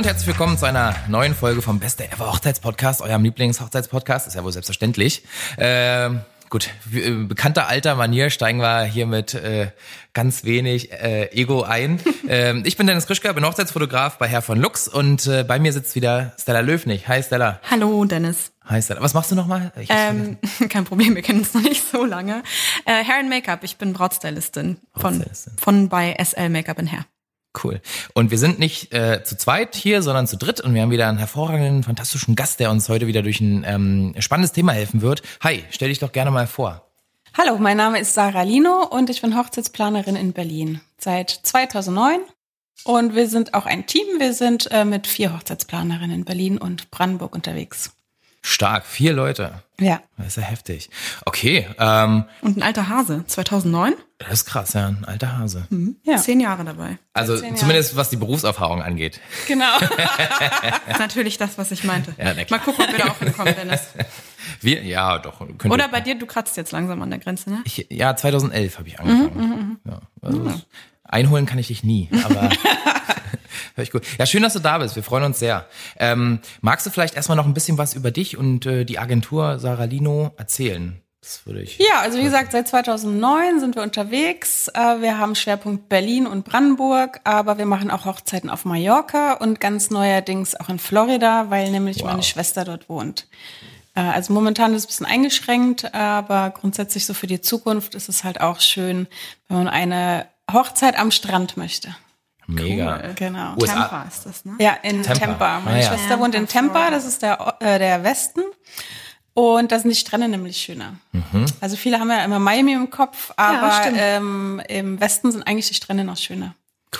Und herzlich willkommen zu einer neuen Folge vom Beste Ever Hochzeitspodcast, eurem Lieblings-Hochzeitspodcast. Ist ja wohl selbstverständlich. Ähm, gut, äh, bekannter alter Manier steigen wir hier mit äh, ganz wenig äh, Ego ein. ähm, ich bin Dennis Krischka, bin Hochzeitsfotograf bei Herr von Lux und äh, bei mir sitzt wieder Stella Löwnig. Hi Stella. Hallo Dennis. Hi Stella. Was machst du nochmal? Ähm, kein Problem, wir kennen uns noch nicht so lange. Äh, Hair and Make-up, ich bin Brautstylistin von, Brautstylistin. von bei SL Make-up in Hair. Cool. Und wir sind nicht äh, zu zweit hier, sondern zu dritt und wir haben wieder einen hervorragenden, fantastischen Gast, der uns heute wieder durch ein ähm, spannendes Thema helfen wird. Hi, stell dich doch gerne mal vor. Hallo, mein Name ist Sarah Lino und ich bin Hochzeitsplanerin in Berlin seit 2009. Und wir sind auch ein Team. Wir sind äh, mit vier Hochzeitsplanerinnen in Berlin und Brandenburg unterwegs. Stark, vier Leute. Ja. Das ist ja heftig. Okay, ähm, Und ein alter Hase, 2009, das ist krass, ja, ein alter Hase. Ja. zehn Jahre dabei. Also Jahre. zumindest was die Berufserfahrung angeht. Genau. Das ist natürlich das, was ich meinte. Ja. Mal gucken, ob wir da auch hinkommen, Dennis. Wir, ja, doch. Oder bei dir, du kratzt jetzt langsam an der Grenze, ne? ich, ja, 2011 habe ich angefangen. ja, also Einholen kann ich dich nie, aber hör ich gut. Ja, schön, dass du da bist. Wir freuen uns sehr. Ähm, magst du vielleicht erstmal noch ein bisschen was über dich und äh, die Agentur Sarah Lino erzählen? Das würde ich. Ja, also wie gesagt, seit 2009 sind wir unterwegs. Äh, Wir haben Schwerpunkt Berlin und Brandenburg, aber wir machen auch Hochzeiten auf Mallorca und ganz neuerdings auch in Florida, weil nämlich Wow. meine Schwester dort wohnt. Äh, Also momentan ist es ein bisschen eingeschränkt, aber grundsätzlich so für die Zukunft ist es halt auch schön, wenn man eine Hochzeit am Strand möchte. Mega. Genau. USA. Tampa ist das, ne? Ja, in Tampa. Tampa. Meine Ah, ja. Schwester wohnt in Tampa, das ist der, äh, der Westen. Und da sind die Strände nämlich schöner. Mhm. Also viele haben ja immer Miami im Kopf, aber stimmt. ähm, im Westen sind eigentlich die Strände noch schöner.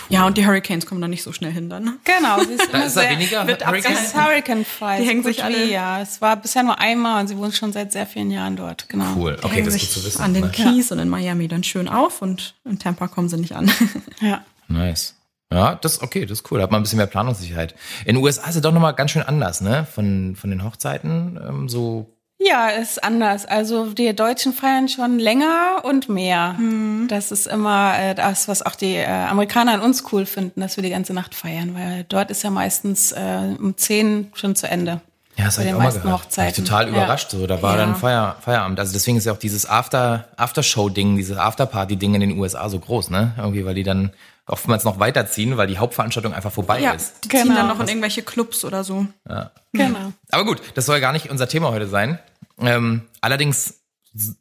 Ja, und die Hurricanes kommen da nicht so schnell hin dann. ne? Genau, sie ist immer ist da sehr, weniger wird Hurricanes? Es ist Hurricane frei. Die so hängen sich alle- Wie, ja, es war bisher nur einmal und sie wohnt schon seit sehr vielen Jahren dort. Genau. Cool. Okay, Hängen das ist sich gut zu wissen. an den ne? Keys und in Miami dann schön auf und in Tampa kommen sie nicht an. Ja. Nice. Ja, das okay, das ist cool. Da hat man ein bisschen mehr Planungssicherheit. In den USA ist es doch nochmal ganz schön anders, ne? Von, von den Hochzeiten. Ähm, so Ja, ist anders. Also die Deutschen feiern schon länger und mehr. Das ist immer äh, das, was auch die äh, Amerikaner an uns cool finden, dass wir die ganze Nacht feiern, weil dort ist ja meistens äh, um 10 schon zu Ende. Ja, das habe ich auch mal gehört. War ich total Ja. überrascht. So, da war Ja. dann Feier, Feierabend. Also deswegen ist ja auch dieses After, Aftershow-Ding, dieses Afterparty-Ding in den USA so groß, ne? Irgendwie, weil die dann oftmals noch weiterziehen, weil die Hauptveranstaltung einfach vorbei ja, ist. die ziehen Genau. dann noch in irgendwelche Clubs oder so. Genau. Aber gut, das soll gar nicht unser Thema heute sein. Ähm, allerdings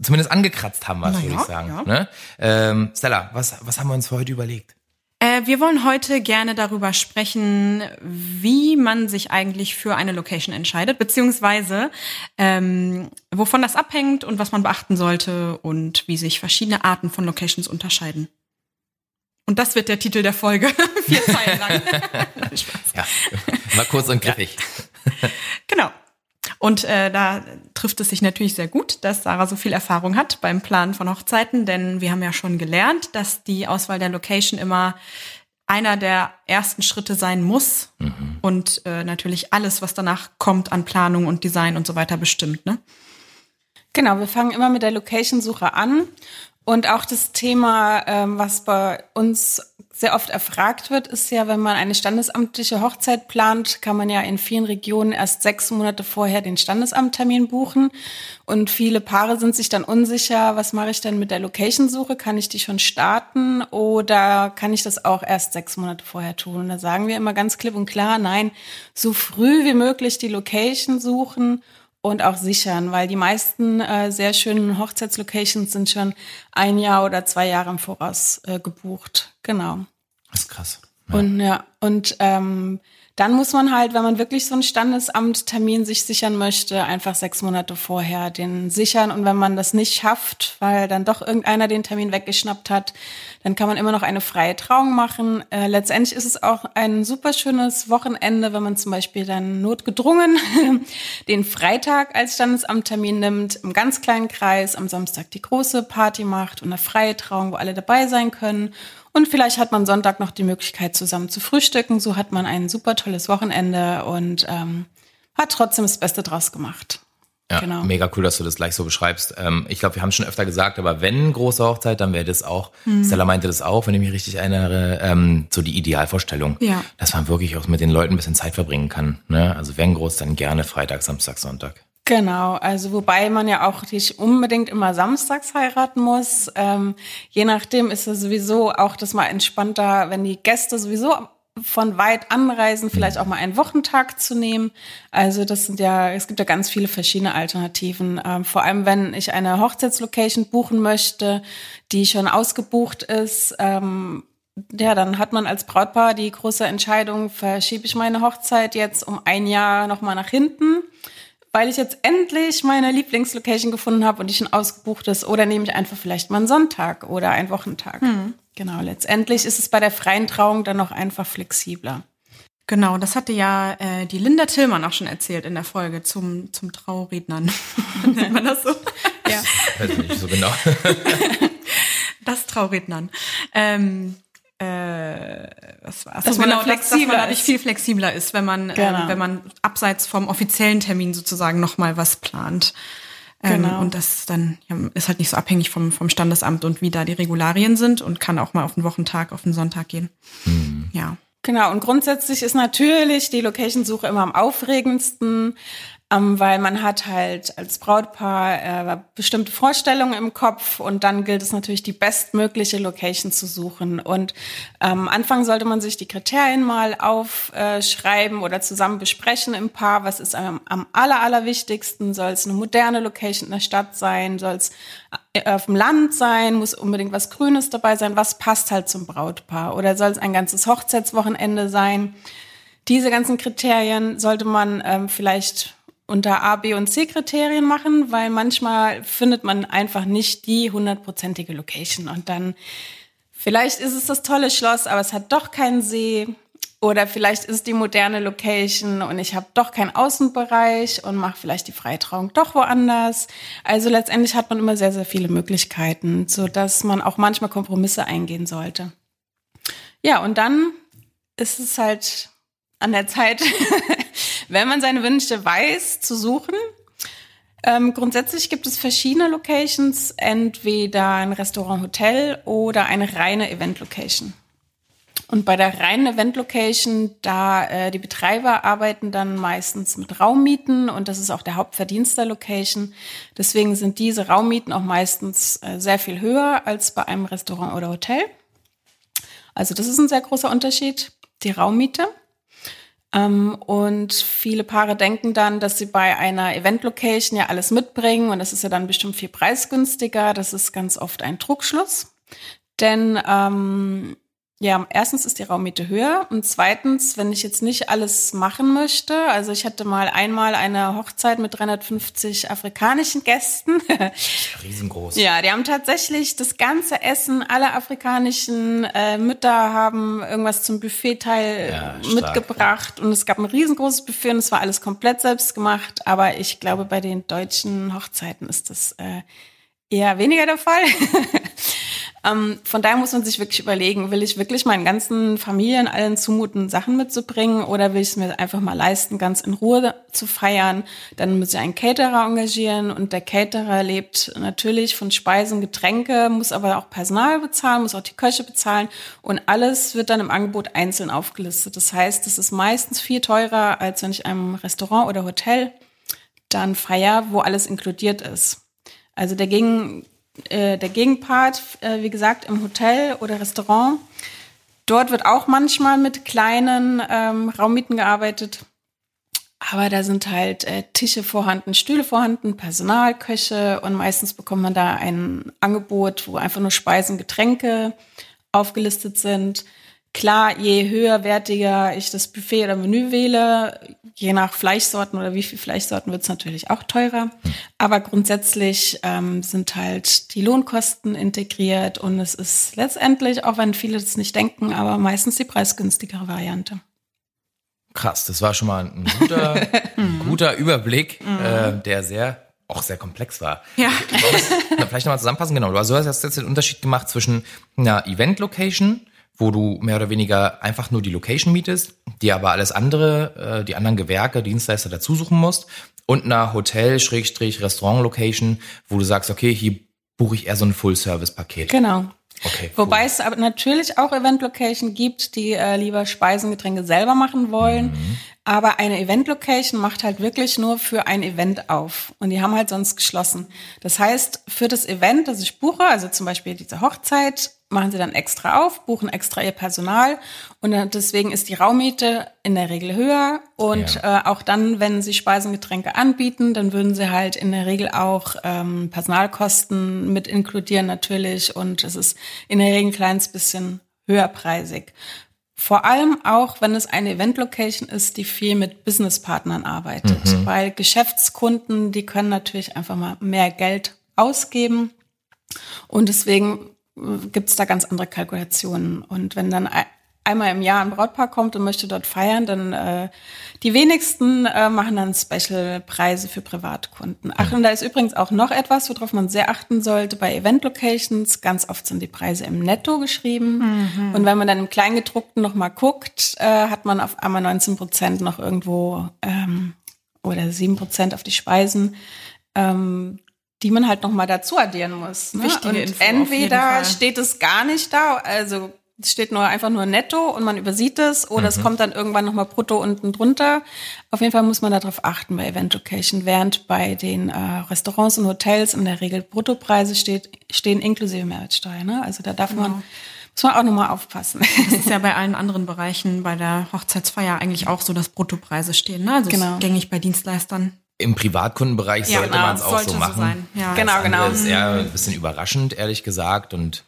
zumindest angekratzt haben wir es, Na würde ja, ich sagen. ja. Ne? Ähm, Stella, was, was haben wir uns für heute überlegt? Äh, wir wollen heute gerne darüber sprechen, wie man sich eigentlich für eine Location entscheidet, beziehungsweise ähm, wovon das abhängt und was man beachten sollte und wie sich verschiedene Arten von Locations unterscheiden. Und das wird der Titel der Folge. Vier Zeilen lang. Spaß. Ja, war kurz und griffig. Genau. Und äh, da trifft es sich natürlich sehr gut, dass Sarah so viel Erfahrung hat beim Planen von Hochzeiten, denn wir haben ja schon gelernt, dass die Auswahl der Location immer einer der ersten Schritte sein muss und äh, natürlich alles, was danach kommt an Planung und Design und so weiter bestimmt. Ne? Genau, wir fangen immer mit der Location-Suche an. Und auch das Thema, ähm, was bei uns sehr oft erfragt wird, ist ja, wenn man eine standesamtliche Hochzeit plant, kann man ja in vielen Regionen erst sechs Monate vorher den Standesamttermin buchen. Und viele Paare sind sich dann unsicher, was mache ich denn mit der Location-Suche? Kann ich die schon starten oder kann ich das auch erst sechs Monate vorher tun? Und da sagen wir immer ganz klipp und klar, nein, so früh wie möglich die Location suchen und auch sichern, weil die meisten äh, sehr schönen Hochzeitslocations sind schon ein Jahr oder zwei Jahre im Voraus äh, gebucht. Genau. Das ist krass. Ja. Und ja, und ähm, dann muss man halt, wenn man wirklich so einen Standesamttermin sich sichern möchte, einfach sechs Monate vorher den sichern. Und wenn man das nicht schafft, weil dann doch irgendeiner den Termin weggeschnappt hat, dann kann man immer noch eine freie Trauung machen. Äh, letztendlich ist es auch ein super schönes Wochenende, wenn man zum Beispiel dann notgedrungen den Freitag als Standesamttermin nimmt, im ganz kleinen Kreis, am Samstag die große Party macht und eine freie Trauung, wo alle dabei sein können. Und vielleicht hat man Sonntag noch die Möglichkeit, zusammen zu frühstücken. So hat man ein super tolles Wochenende und ähm, hat trotzdem das Beste draus gemacht. Ja, genau. mega cool, dass du das gleich so beschreibst. Ähm, ich glaube, wir haben schon öfter gesagt, aber wenn große Hochzeit, dann wäre das auch, mhm. Stella meinte das auch, wenn ich mich richtig erinnere, ähm, so die Idealvorstellung. Ja. Dass man wirklich auch mit den Leuten ein bisschen Zeit verbringen kann. Ne? Also wenn groß, dann gerne Freitag, Samstag, Sonntag. Genau, also wobei man ja auch nicht unbedingt immer samstags heiraten muss. Ähm, je nachdem ist es sowieso auch das mal entspannter, wenn die Gäste sowieso von weit anreisen, vielleicht auch mal einen Wochentag zu nehmen. Also das sind ja, es gibt ja ganz viele verschiedene Alternativen. Ähm, vor allem, wenn ich eine Hochzeitslocation buchen möchte, die schon ausgebucht ist, ähm, ja, dann hat man als Brautpaar die große Entscheidung, verschiebe ich meine Hochzeit jetzt um ein Jahr nochmal nach hinten, weil ich jetzt endlich meine Lieblingslocation gefunden habe und die schon ausgebucht ist, oder nehme ich einfach vielleicht mal einen Sonntag oder einen Wochentag. Hm. Genau, letztendlich ist es bei der freien Trauung dann noch einfach flexibler. Genau, das hatte ja äh, die Linda Tillmann auch schon erzählt in der Folge zum, zum Traurednern. Nennt man das so? ja. Weiß nicht so genau. das Traurednern. Ähm, äh, was war das? Genau, dass, dass man dadurch viel flexibler ist, wenn man, genau. äh, wenn man abseits vom offiziellen Termin sozusagen nochmal was plant. Ähm, genau. und das dann ja, ist halt nicht so abhängig vom, vom Standesamt und wie da die Regularien sind und kann auch mal auf den Wochentag, auf den Sonntag gehen. Mhm. Ja. Genau, und grundsätzlich ist natürlich die Location-Suche immer am aufregendsten, ähm, weil man hat halt als Brautpaar äh, bestimmte Vorstellungen im Kopf und dann gilt es natürlich, die bestmögliche Location zu suchen. Und am ähm, Anfang sollte man sich die Kriterien mal aufschreiben oder zusammen besprechen im Paar. Was ist am, am aller, allerwichtigsten? Soll es eine moderne Location in der Stadt sein? Soll es äh, auf dem Land sein? Muss unbedingt was Grünes dabei sein? Was passt halt zum Brautpaar? Oder soll es ein ganzes Hochzeitswochenende sein? Diese ganzen Kriterien sollte man ähm, vielleicht unter A, B und C Kriterien machen, weil manchmal findet man einfach nicht die hundertprozentige Location und dann vielleicht ist es das tolle Schloss, aber es hat doch keinen See oder vielleicht ist die moderne Location und ich habe doch keinen Außenbereich und mache vielleicht die Freitrauung doch woanders. Also letztendlich hat man immer sehr, sehr viele Möglichkeiten, so dass man auch manchmal Kompromisse eingehen sollte. Ja, und dann ist es halt an der Zeit, wenn man seine Wünsche weiß, zu suchen. Ähm, grundsätzlich gibt es verschiedene Locations, entweder ein Restaurant, Hotel oder eine reine Event-Location. Und bei der reinen Event-Location, da äh, die Betreiber arbeiten dann meistens mit Raummieten und das ist auch der Hauptverdienst der Location. Deswegen sind diese Raummieten auch meistens äh, sehr viel höher als bei einem Restaurant oder Hotel. Also das ist ein sehr großer Unterschied, die Raummiete. Ähm, und viele Paare denken dann, dass sie bei einer Event-Location ja alles mitbringen und das ist ja dann bestimmt viel preisgünstiger. Das ist ganz oft ein Trugschluss. Denn ähm, ja, erstens ist die Raummiete höher und zweitens, wenn ich jetzt nicht alles machen möchte, also ich hatte mal einmal eine Hochzeit mit 350 afrikanischen Gästen. Riesengroß. Ja, die haben tatsächlich das ganze Essen, alle afrikanischen äh, Mütter haben irgendwas zum Buffetteil ja, mitgebracht ja. und es gab ein riesengroßes Buffet und es war alles komplett selbst gemacht, aber ich glaube, bei den deutschen Hochzeiten ist das äh, eher weniger der Fall. Ähm, von daher muss man sich wirklich überlegen, will ich wirklich meinen ganzen Familien allen zumuten, Sachen mitzubringen oder will ich es mir einfach mal leisten, ganz in Ruhe zu feiern? Dann muss ich einen Caterer engagieren und der Caterer lebt natürlich von Speisen, Getränke, muss aber auch Personal bezahlen, muss auch die Köche bezahlen und alles wird dann im Angebot einzeln aufgelistet. Das heißt, es ist meistens viel teurer, als wenn ich einem Restaurant oder Hotel dann feier, wo alles inkludiert ist. Also dagegen äh, der Gegenpart, äh, wie gesagt, im Hotel oder Restaurant. Dort wird auch manchmal mit kleinen ähm, Raummieten gearbeitet. Aber da sind halt äh, Tische vorhanden, Stühle vorhanden, Personal, Köche und meistens bekommt man da ein Angebot, wo einfach nur Speisen, Getränke aufgelistet sind. Klar, je höherwertiger ich das Buffet oder Menü wähle, je nach Fleischsorten oder wie viel Fleischsorten wird es natürlich auch teurer. Aber grundsätzlich ähm, sind halt die Lohnkosten integriert und es ist letztendlich, auch wenn viele das nicht denken, aber meistens die preisgünstigere Variante. Krass, das war schon mal ein guter, ein guter Überblick, äh, der sehr auch sehr komplex war. Ja. Vielleicht nochmal zusammenfassen, genau. Du hast jetzt den Unterschied gemacht zwischen einer Event-Location wo du mehr oder weniger einfach nur die Location mietest, die aber alles andere, äh, die anderen Gewerke, Dienstleister dazu suchen musst und einer Hotel-Restaurant-Location, wo du sagst, okay, hier buche ich eher so ein Full-Service-Paket. Genau. Okay, Wobei es aber natürlich auch Event-Location gibt, die äh, lieber Speisen, Getränke selber machen wollen. Mhm. Aber eine Event-Location macht halt wirklich nur für ein Event auf. Und die haben halt sonst geschlossen. Das heißt, für das Event, das ich buche, also zum Beispiel diese Hochzeit, machen sie dann extra auf, buchen extra ihr Personal. Und dann- deswegen ist die Raummiete in der Regel höher. Und Ja. äh, auch dann, wenn sie Speisen, Getränke anbieten, dann würden sie halt in der Regel auch ähm, Personalkosten mit inkludieren natürlich. Und es ist in der Regel ein kleines bisschen höherpreisig. Vor allem auch, wenn es eine Event-Location ist, die viel mit Businesspartnern arbeitet. Weil Geschäftskunden, die können natürlich einfach mal mehr Geld ausgeben. Und deswegen äh, gibt's da ganz andere Kalkulationen. Und wenn dann ei- einmal im Jahr ein Brautpaar kommt und möchte dort feiern, dann äh, die wenigsten äh, machen dann Special-Preise für Privatkunden. Ach, und da ist übrigens auch noch etwas, worauf man sehr achten sollte bei Event-Locations. Ganz oft sind die Preise im Netto geschrieben. Und wenn man dann im Kleingedruckten noch mal guckt, äh, hat man auf einmal 19 Prozent noch irgendwo ähm, oder 7 Prozent auf die Speisen. Ähm, die man halt noch mal dazu addieren muss. Ne? Wichtige und Info entweder steht es gar nicht da, also es steht nur einfach nur netto und man übersieht es oder es kommt dann irgendwann noch mal brutto unten drunter. Auf jeden Fall muss man darauf achten bei Event Location, während bei den äh, Restaurants und Hotels in der Regel Bruttopreise steht, stehen inklusive Mehrwertsteuer. Ne? Also da darf man, muss man auch noch mal aufpassen. Das ist ja bei allen anderen Bereichen bei der Hochzeitsfeier eigentlich auch so, dass Bruttopreise stehen. Ne? Also Genau. ist gängig bei Dienstleistern. Im Privatkundenbereich Ja, sollte genau, man es auch sollte so so machen. sein, ja. Genau, Das genau. ist eher ein bisschen überraschend, ehrlich gesagt, und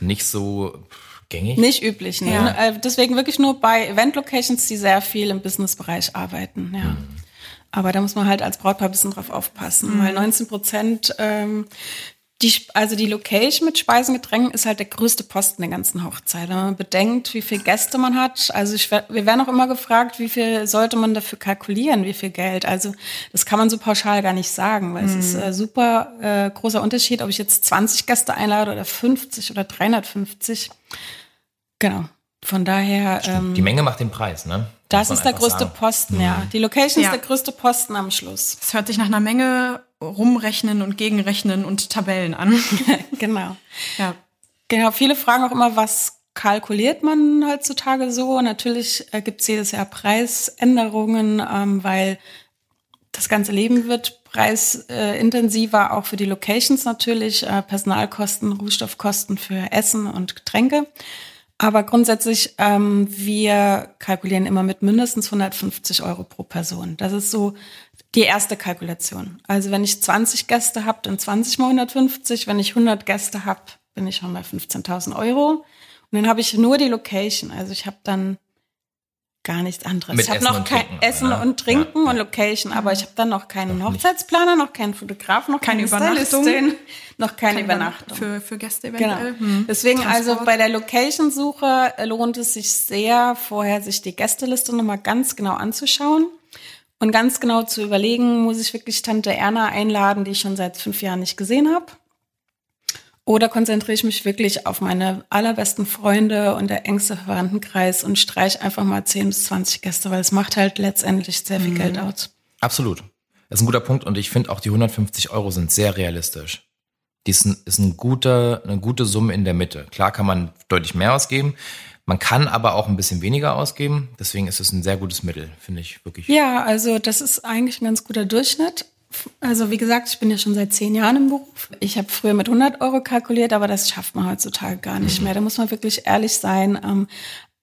nicht so gängig. Nicht üblich. Ne? Ja. Äh, Deswegen wirklich nur bei Event-Locations, die sehr viel im Businessbereich arbeiten. Ja. Aber da muss man halt als Brautpaar ein bisschen drauf aufpassen, weil 19 Prozent, ähm, die, also die Location mit Speisen, Getränken ist halt der größte Posten der ganzen Hochzeit. Wenn man bedenkt, wie viele Gäste man hat, also ich, wir werden auch immer gefragt, wie viel sollte man dafür kalkulieren, wie viel Geld. Also das kann man so pauschal gar nicht sagen, weil es ist äh, super äh, großer Unterschied, ob ich jetzt 20 Gäste einlade oder 50 oder 350. Genau. Von daher, ähm, Die Menge macht den Preis, ne? das ist der größte sagen. Posten, ja. Die Location Ja. ist der größte Posten am Schluss. Es hört sich nach einer Menge rumrechnen und gegenrechnen und Tabellen an. genau. ja. Genau, viele fragen auch immer, was kalkuliert man heutzutage so? Natürlich äh, gibt es jedes Jahr Preisänderungen, ähm, weil das ganze Leben wird preisintensiver, äh, auch für die Locations natürlich, äh, Personalkosten, Rohstoffkosten für Essen und Getränke. Aber grundsätzlich, ähm, wir kalkulieren immer mit mindestens 150 Euro pro Person. Das ist so die erste Kalkulation. Also wenn ich 20 Gäste habe, dann 20 mal 150. Wenn ich 100 Gäste habe, bin ich schon bei 15.000 Euro. Und dann habe ich nur die Location. Also ich habe dann gar nichts anderes. Mit ich habe noch kein Trinken, Essen ne? und Trinken Ja, und. Location, aber ich habe dann noch keinen Noch nicht. Hochzeitsplaner, noch keinen Fotografen, noch Keine keine, Übernachtung. Stylistin, noch keine Übernachtung. Für, für Gäste Genau. eventuell. Hm. Deswegen also Transport. bei der Location-Suche lohnt es sich sehr, vorher sich die Gästeliste nochmal ganz genau anzuschauen und ganz genau zu überlegen, muss ich wirklich Tante Erna einladen, die ich schon seit fünf Jahren nicht gesehen habe? Oder konzentriere ich mich wirklich auf meine allerbesten Freunde und der engste Verwandtenkreis und streiche einfach mal 10 bis 20 Gäste, weil es macht halt letztendlich sehr viel Geld aus. Absolut. Das ist ein guter Punkt und ich finde auch die 150 Euro sind sehr realistisch. Die ist, ein, ist ein guter, eine gute Summe in der Mitte. Klar kann man deutlich mehr ausgeben, man kann aber auch ein bisschen weniger ausgeben. Deswegen ist es ein sehr gutes Mittel, finde ich wirklich. Ja, also das ist eigentlich ein ganz guter Durchschnitt. Also wie gesagt, ich bin ja schon seit zehn Jahren im Beruf. Ich habe früher mit 100 Euro kalkuliert, aber das schafft man heutzutage gar nicht mehr. Da muss man wirklich ehrlich sein. Ähm,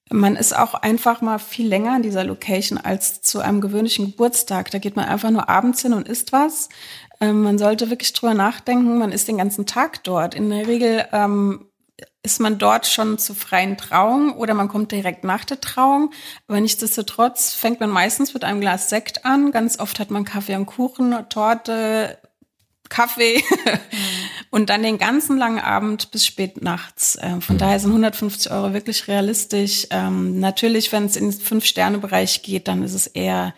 man ist auch einfach mal viel länger in dieser Location als zu einem gewöhnlichen Geburtstag. Da geht man einfach nur abends hin und isst was. Ähm, man sollte wirklich drüber nachdenken. Man ist den ganzen Tag dort. In der Regel ähm, ist man dort schon zur freien Trauung oder man kommt direkt nach der Trauung. Aber nichtsdestotrotz fängt man meistens mit einem Glas Sekt an. Ganz oft hat man Kaffee und Kuchen, Torte, Kaffee und dann den ganzen langen Abend bis spät nachts. Ähm, Von daher sind 150 Euro wirklich realistisch. Ähm, Natürlich, wenn es in den Fünf-Sterne-Bereich geht, dann ist es eher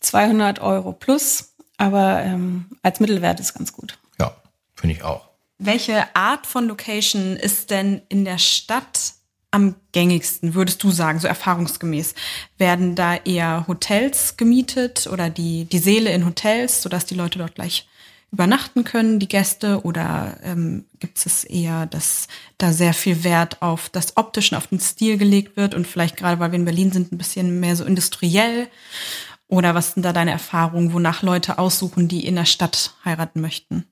200 Euro plus. Aber ähm, als Mittelwert ist ganz gut. Ja, finde ich auch. Welche Art von Location ist denn in der Stadt am gängigsten, würdest du sagen, so erfahrungsgemäß? Werden da eher Hotels gemietet oder die, die Säle in Hotels, sodass die Leute dort gleich übernachten können, die Gäste? Oder ähm, gibt es eher, dass da sehr viel Wert auf das Optische, auf den Stil gelegt wird und vielleicht gerade, weil wir in Berlin sind, ein bisschen mehr so industriell? Oder was sind da deine Erfahrungen, wonach Leute aussuchen, die in der Stadt heiraten möchten?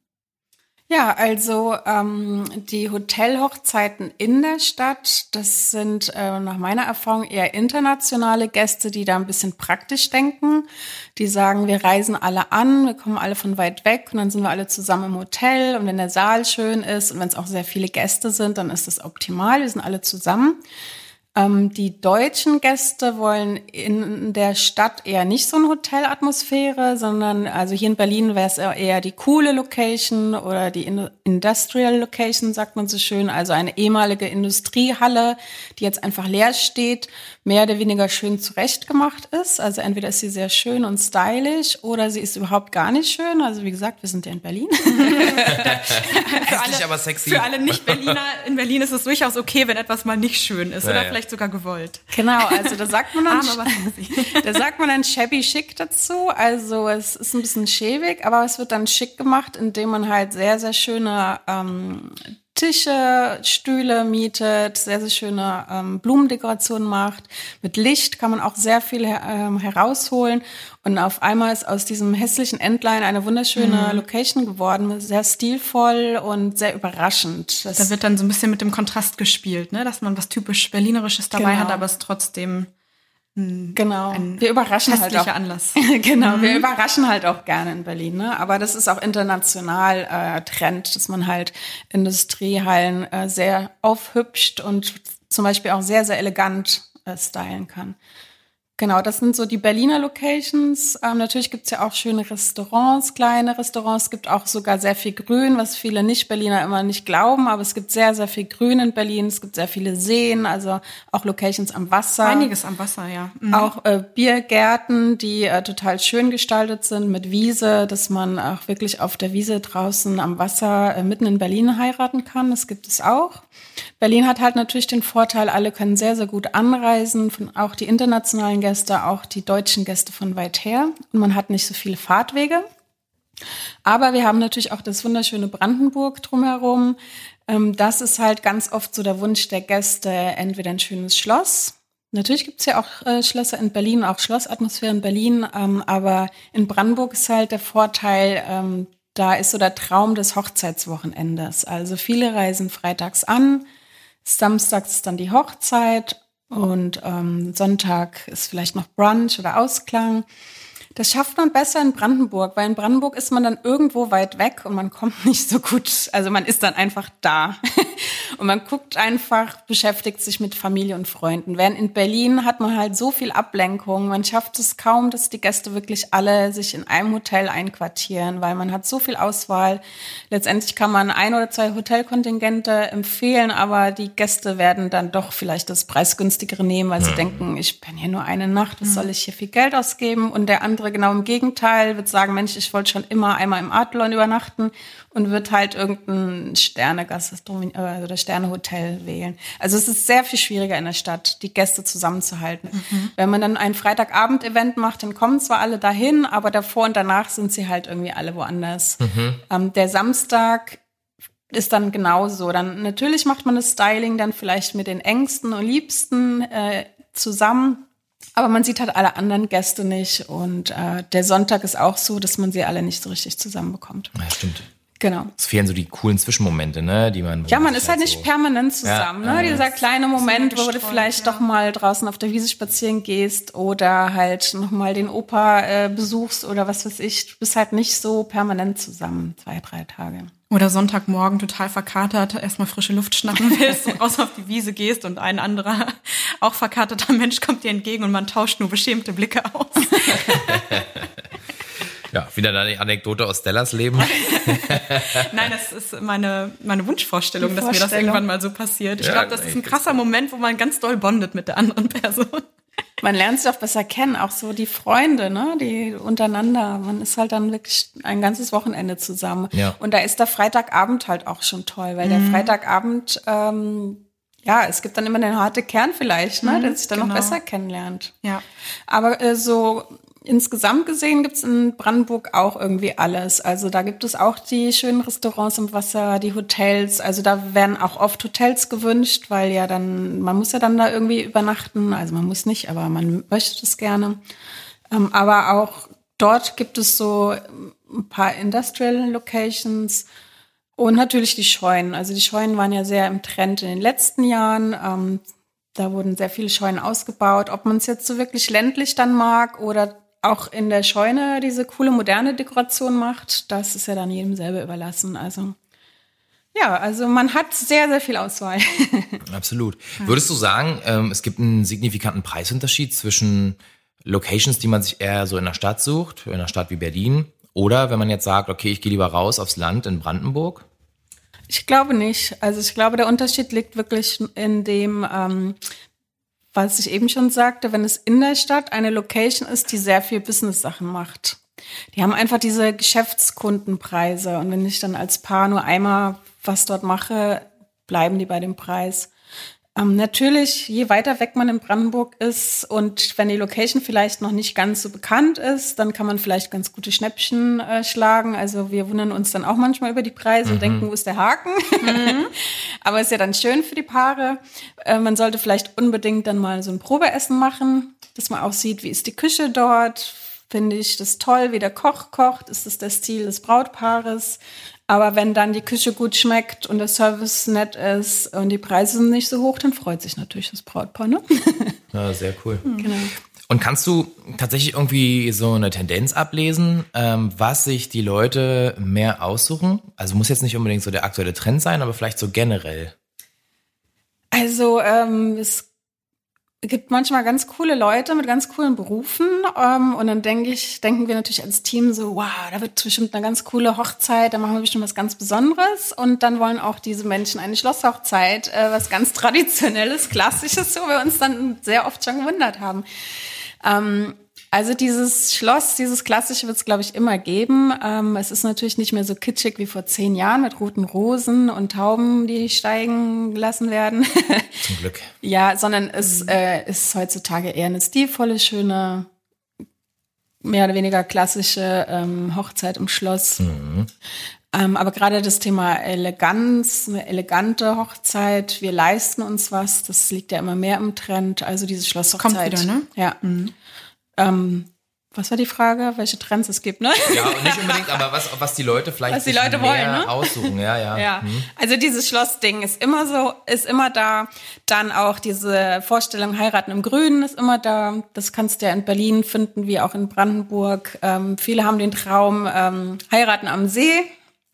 Ja, also ähm, die Hotelhochzeiten in der Stadt, das sind äh, nach meiner Erfahrung eher internationale Gäste, die da ein bisschen praktisch denken. Die sagen, wir reisen alle an, wir kommen alle von weit weg und dann sind wir alle zusammen im Hotel und wenn der Saal schön ist und wenn es auch sehr viele Gäste sind, dann ist das optimal, wir sind alle zusammen. Ähm, die deutschen Gäste wollen in der Stadt eher nicht so eine Hotelatmosphäre, sondern also hier in Berlin wäre es eher die coole Location oder die Industrial Location, sagt man so schön, also eine ehemalige Industriehalle, die jetzt einfach leer steht, mehr oder weniger schön zurechtgemacht ist. Also entweder ist sie sehr schön und stylisch oder sie ist überhaupt gar nicht schön. Also wie gesagt, wir sind ja in Berlin. für alle, aber sexy. Für alle Nicht-Berliner in Berlin ist es durchaus okay, wenn etwas mal nicht schön ist ja, oder ja. vielleicht sogar gewollt. Genau, also da sagt man dann, da sagt man dann shabby schick dazu. Also es ist ein bisschen schäbig, aber es wird dann schick gemacht, indem man halt sehr, sehr schöne ähm, Tische, Stühle mietet, sehr, sehr schöne ähm, Blumendekorationen macht. Mit Licht kann man auch sehr viel ähm, herausholen. Und auf einmal ist aus diesem hässlichen Endline eine wunderschöne mhm. Location geworden, sehr stilvoll und sehr überraschend. Das da wird dann so ein bisschen mit dem Kontrast gespielt, ne? dass man was typisch Berlinerisches dabei genau. hat, aber es trotzdem Genau. Wir überraschen halt auch. Anlass. genau, mhm. wir überraschen halt auch gerne in Berlin. Ne? Aber das ist auch international äh, Trend, dass man halt Industriehallen äh, sehr aufhübscht und zum Beispiel auch sehr, sehr elegant äh, stylen kann. Genau, das sind so die Berliner Locations. Ähm, natürlich gibt's ja auch schöne Restaurants, kleine Restaurants. Es gibt auch sogar sehr viel Grün, was viele Nicht-Berliner immer nicht glauben. Aber es gibt sehr, sehr viel Grün in Berlin. Es gibt sehr viele Seen, also auch Locations am Wasser. Einiges am Wasser, ja. Mhm. Auch äh, Biergärten, die äh, total schön gestaltet sind mit Wiese, dass man auch wirklich auf der Wiese draußen am Wasser äh, mitten in Berlin heiraten kann. Das gibt es auch. Berlin hat halt natürlich den Vorteil, alle können sehr, sehr gut anreisen, von auch die internationalen Gäste, auch die deutschen Gäste von weit her. Und man hat nicht so viele Fahrtwege. Aber wir haben natürlich auch das wunderschöne Brandenburg drumherum. Ähm, das ist halt ganz oft so der Wunsch der Gäste, entweder ein schönes Schloss. Natürlich gibt's ja auch äh, Schlösser in Berlin, auch Schlossatmosphäre in Berlin, ähm, aber in Brandenburg ist halt der Vorteil, ähm, da ist so der Traum des Hochzeitswochenendes. Also viele reisen freitags an, samstags ist dann die Hochzeit und ähm, Sonntag ist vielleicht noch Brunch oder Ausklang. Das schafft man besser in Brandenburg, weil in Brandenburg ist man dann irgendwo weit weg und man kommt nicht so gut. Also man ist dann einfach da. und man guckt einfach, beschäftigt sich mit Familie und Freunden. Während in Berlin hat man halt so viel Ablenkung. Man schafft es kaum, dass die Gäste wirklich alle sich in einem Hotel einquartieren, weil man hat so viel Auswahl. Letztendlich kann man ein oder zwei Hotelkontingente empfehlen, aber die Gäste werden dann doch vielleicht das preisgünstigere nehmen, weil sie denken, ich bin hier nur eine Nacht, was soll ich hier viel Geld ausgeben? Und der andere andere genau im Gegenteil, wird sagen, Mensch, ich wollte schon immer einmal im Adlon übernachten und wird halt irgendein Sternegastronomie äh, oder Sternehotel wählen. Also es ist sehr viel schwieriger in der Stadt, die Gäste zusammenzuhalten. Mhm. Wenn man dann ein Freitagabend-Event macht, dann kommen zwar alle dahin, aber davor und danach sind sie halt irgendwie alle woanders. Mhm. Ähm, der Samstag ist dann genauso. Dann natürlich macht man das Styling dann vielleicht mit den engsten und liebsten äh, zusammen. Aber man sieht halt alle anderen Gäste nicht. Und äh, der Sonntag ist auch so, dass man sie alle nicht so richtig zusammenbekommt. Ja, stimmt. Genau. Es fehlen so die coolen Zwischenmomente, ne, die man. Ja, man ist halt, halt nicht so permanent zusammen, ja, ne? Dieser kleine Moment, wo du vielleicht ja. doch mal draußen auf der Wiese spazieren gehst oder halt nochmal den Opa äh, besuchst oder was weiß ich. Du bist halt nicht so permanent zusammen, zwei, drei Tage. Oder Sonntagmorgen total verkatert, erstmal frische Luft schnappen willst und raus auf die Wiese gehst und ein anderer, auch verkaterter Mensch kommt dir entgegen und man tauscht nur beschämte Blicke aus. Ja, wieder eine Anekdote aus Stellas Leben. Nein, das ist meine, meine Wunschvorstellung, dass mir das irgendwann mal so passiert. Ich ja, glaube, das ist ein krasser Moment, wo man ganz doll bondet mit der anderen Person. Man lernt sich auch besser kennen, auch so die Freunde, ne, die untereinander. Man ist halt dann wirklich ein ganzes Wochenende zusammen. Ja. Und da ist der Freitagabend halt auch schon toll, weil mhm. der Freitagabend ähm, ja, es gibt dann immer den harte Kern vielleicht, ne, Mhm, der sich dann genau. noch besser kennenlernt. Ja. Aber äh, so insgesamt gesehen gibt's in Brandenburg auch irgendwie alles. Also da gibt es auch die schönen Restaurants im Wasser, die Hotels. Also da werden auch oft Hotels gewünscht, weil ja dann, man muss ja dann da irgendwie übernachten. Also man muss nicht, aber man möchte das gerne. Ähm, aber auch dort gibt es so ein paar Industrial Locations. Und natürlich die Scheunen. Also die Scheunen waren ja sehr im Trend in den letzten Jahren. Ähm, da wurden sehr viele Scheunen ausgebaut. Ob man es jetzt so wirklich ländlich dann mag oder auch in der Scheune diese coole moderne Dekoration macht, das ist ja dann jedem selber überlassen. Also ja, also man hat sehr, sehr viel Auswahl. Absolut. Würdest du sagen, ähm, es gibt einen signifikanten Preisunterschied zwischen Locations, die man sich eher so in der Stadt sucht, in einer Stadt wie Berlin, oder wenn man jetzt sagt, okay, ich gehe lieber raus aufs Land in Brandenburg? Ich glaube nicht. Also ich glaube, der Unterschied liegt wirklich in dem, ähm, was ich eben schon sagte, wenn es in der Stadt eine Location ist, die sehr viel Business-Sachen macht. Die haben einfach diese Geschäftskundenpreise und wenn ich dann als Paar nur einmal was dort mache, bleiben die bei dem Preis. Ähm, natürlich, je weiter weg man in Brandenburg ist und wenn die Location vielleicht noch nicht ganz so bekannt ist, dann kann man vielleicht ganz gute Schnäppchen äh, schlagen. Also wir wundern uns dann auch manchmal über die Preise und denken, wo ist der Haken? Aber ist ja dann schön für die Paare. Äh, man sollte vielleicht unbedingt dann mal so ein Probeessen machen, dass man auch sieht, wie ist die Küche dort. Finde ich das toll, wie der Koch kocht? Ist das der Stil des Brautpaares? Aber wenn dann die Küche gut schmeckt und der Service nett ist und die Preise sind nicht so hoch, dann freut sich natürlich das Brautpaar, ne? Ja, sehr cool. genau. Und kannst du tatsächlich irgendwie so eine Tendenz ablesen, ähm, was sich die Leute mehr aussuchen? Also muss jetzt nicht unbedingt so der aktuelle Trend sein, aber vielleicht so generell. Also ähm, es gibt manchmal ganz coole Leute mit ganz coolen Berufen ähm, und dann denke ich, denken wir natürlich als Team so, wow, da wird bestimmt eine ganz coole Hochzeit, da machen wir bestimmt was ganz Besonderes und dann wollen auch diese Menschen eine Schlosshochzeit, äh, was ganz traditionelles, klassisches, wo wir uns dann sehr oft schon gewundert haben. Ähm, also dieses Schloss, dieses klassische wird es, glaube ich, immer geben. Ähm, es ist natürlich nicht mehr so kitschig wie vor zehn Jahren mit roten Rosen und Tauben, die steigen gelassen werden. Zum Glück. ja, sondern es äh, ist heutzutage eher eine stilvolle, schöne, mehr oder weniger klassische ähm, Hochzeit im Schloss. Ähm, aber gerade das Thema Eleganz, eine elegante Hochzeit, wir leisten uns was, das liegt ja immer mehr im Trend. Also diese Schlosshochzeit. Kommt wieder, ne? Ja. Ähm, was war die Frage? Welche Trends es gibt, ne? Ja, und nicht unbedingt, aber was, was die Leute vielleicht Was die Leute wollen, ne? aussuchen. Ja, ja. Ja, also dieses Schlossding ist immer so, ist immer da. Dann auch diese Vorstellung heiraten im Grünen ist immer da. Das kannst du ja in Berlin finden, wie auch in Brandenburg. Ähm, viele haben den Traum ähm, heiraten am See.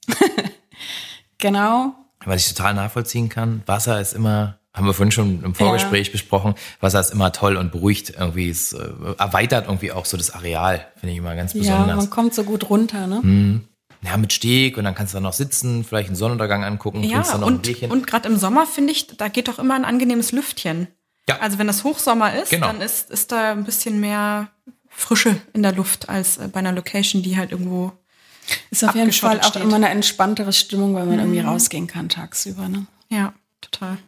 genau. Was ich total nachvollziehen kann, Wasser ist immer, haben wir vorhin schon im Vorgespräch besprochen, Wasser ist immer toll und beruhigt irgendwie, es äh, erweitert irgendwie auch so das Areal, finde ich immer ganz Ja, besonders. man kommt so gut runter, ne? Ja, mit Steg und dann kannst du dann noch sitzen, vielleicht einen Sonnenuntergang angucken, Ja, trinkst dann noch ein und, Bierchen. und gerade im Sommer, finde ich, da geht doch immer ein angenehmes Lüftchen. Ja. Also wenn das Hochsommer ist, Genau. dann ist, ist da ein bisschen mehr Frische in der Luft als äh, bei einer Location, die halt irgendwo. Ist auf jeden Fall auch steht. immer eine entspanntere Stimmung, weil man irgendwie rausgehen kann tagsüber, ne? Ja, total.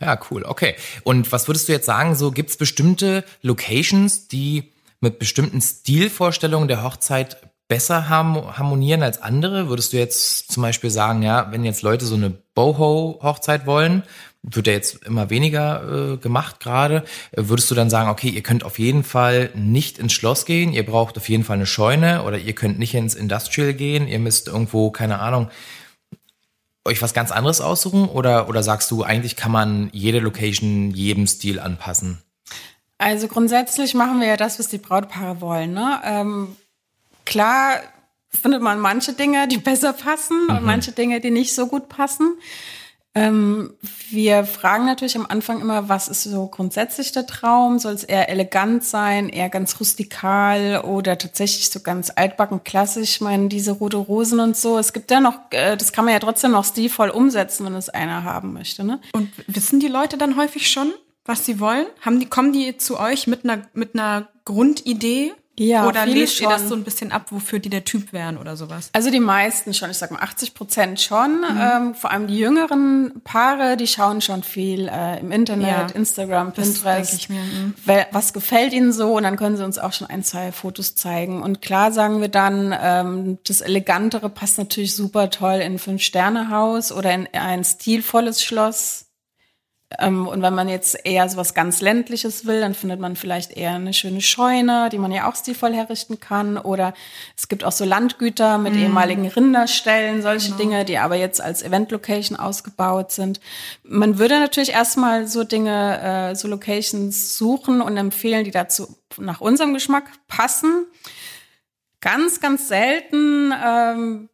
Ja, cool, okay. Und was würdest du jetzt sagen, so gibt's bestimmte Locations, die mit bestimmten Stilvorstellungen der Hochzeit besser harmonieren als andere? Würdest du jetzt zum Beispiel sagen, ja, wenn jetzt Leute so eine Boho-Hochzeit wollen, wird ja jetzt immer weniger äh, gemacht gerade, äh, würdest du dann sagen, okay, ihr könnt auf jeden Fall nicht ins Schloss gehen, ihr braucht auf jeden Fall eine Scheune oder ihr könnt nicht ins Industrial gehen, ihr müsst irgendwo, keine Ahnung, euch was ganz anderes aussuchen oder, oder sagst du, eigentlich kann man jede Location jedem Stil anpassen? Also grundsätzlich machen wir ja das, was die Brautpaare wollen. Ne? Ähm, klar findet man manche Dinge, die besser passen und manche Dinge, die nicht so gut passen. Ähm, wir fragen natürlich am Anfang immer, was ist so grundsätzlich der Traum? Soll es eher elegant sein, eher ganz rustikal oder tatsächlich so ganz altbacken klassisch? Ich meine, diese rote Rosen und so. Es gibt ja noch, äh, das kann man ja trotzdem noch stilvoll umsetzen, wenn es einer haben möchte. Ne? Und wissen die Leute dann häufig schon, was sie wollen? Haben die, kommen die zu euch mit einer, mit einer Grundidee, Ja, Oder lest ihr das schon. so ein bisschen ab, wofür die der Typ wären oder sowas? Also die meisten schon, ich sag mal 80 Prozent schon. Mhm. Ähm, vor allem die jüngeren Paare, die schauen schon viel äh, im Internet, Ja, Instagram, das Pinterest. denke ich mir, mhm. Was gefällt ihnen so? Und dann können sie uns auch schon ein, zwei Fotos zeigen. Und klar sagen wir dann, ähm, das Elegantere passt natürlich super toll in ein Fünf-Sterne-Haus oder in ein stilvolles Schloss. Ähm, und wenn man jetzt eher so was ganz ländliches will, dann findet man vielleicht eher eine schöne Scheune, die man ja auch stilvoll herrichten kann. Oder es gibt auch so Landgüter mit ehemaligen Rinderställen, solche Dinge, die aber jetzt als Event-Location ausgebaut sind. Man würde natürlich erstmal so Dinge, äh, so Locations suchen und empfehlen, die dazu nach unserem Geschmack passen. Ganz, ganz selten ähm,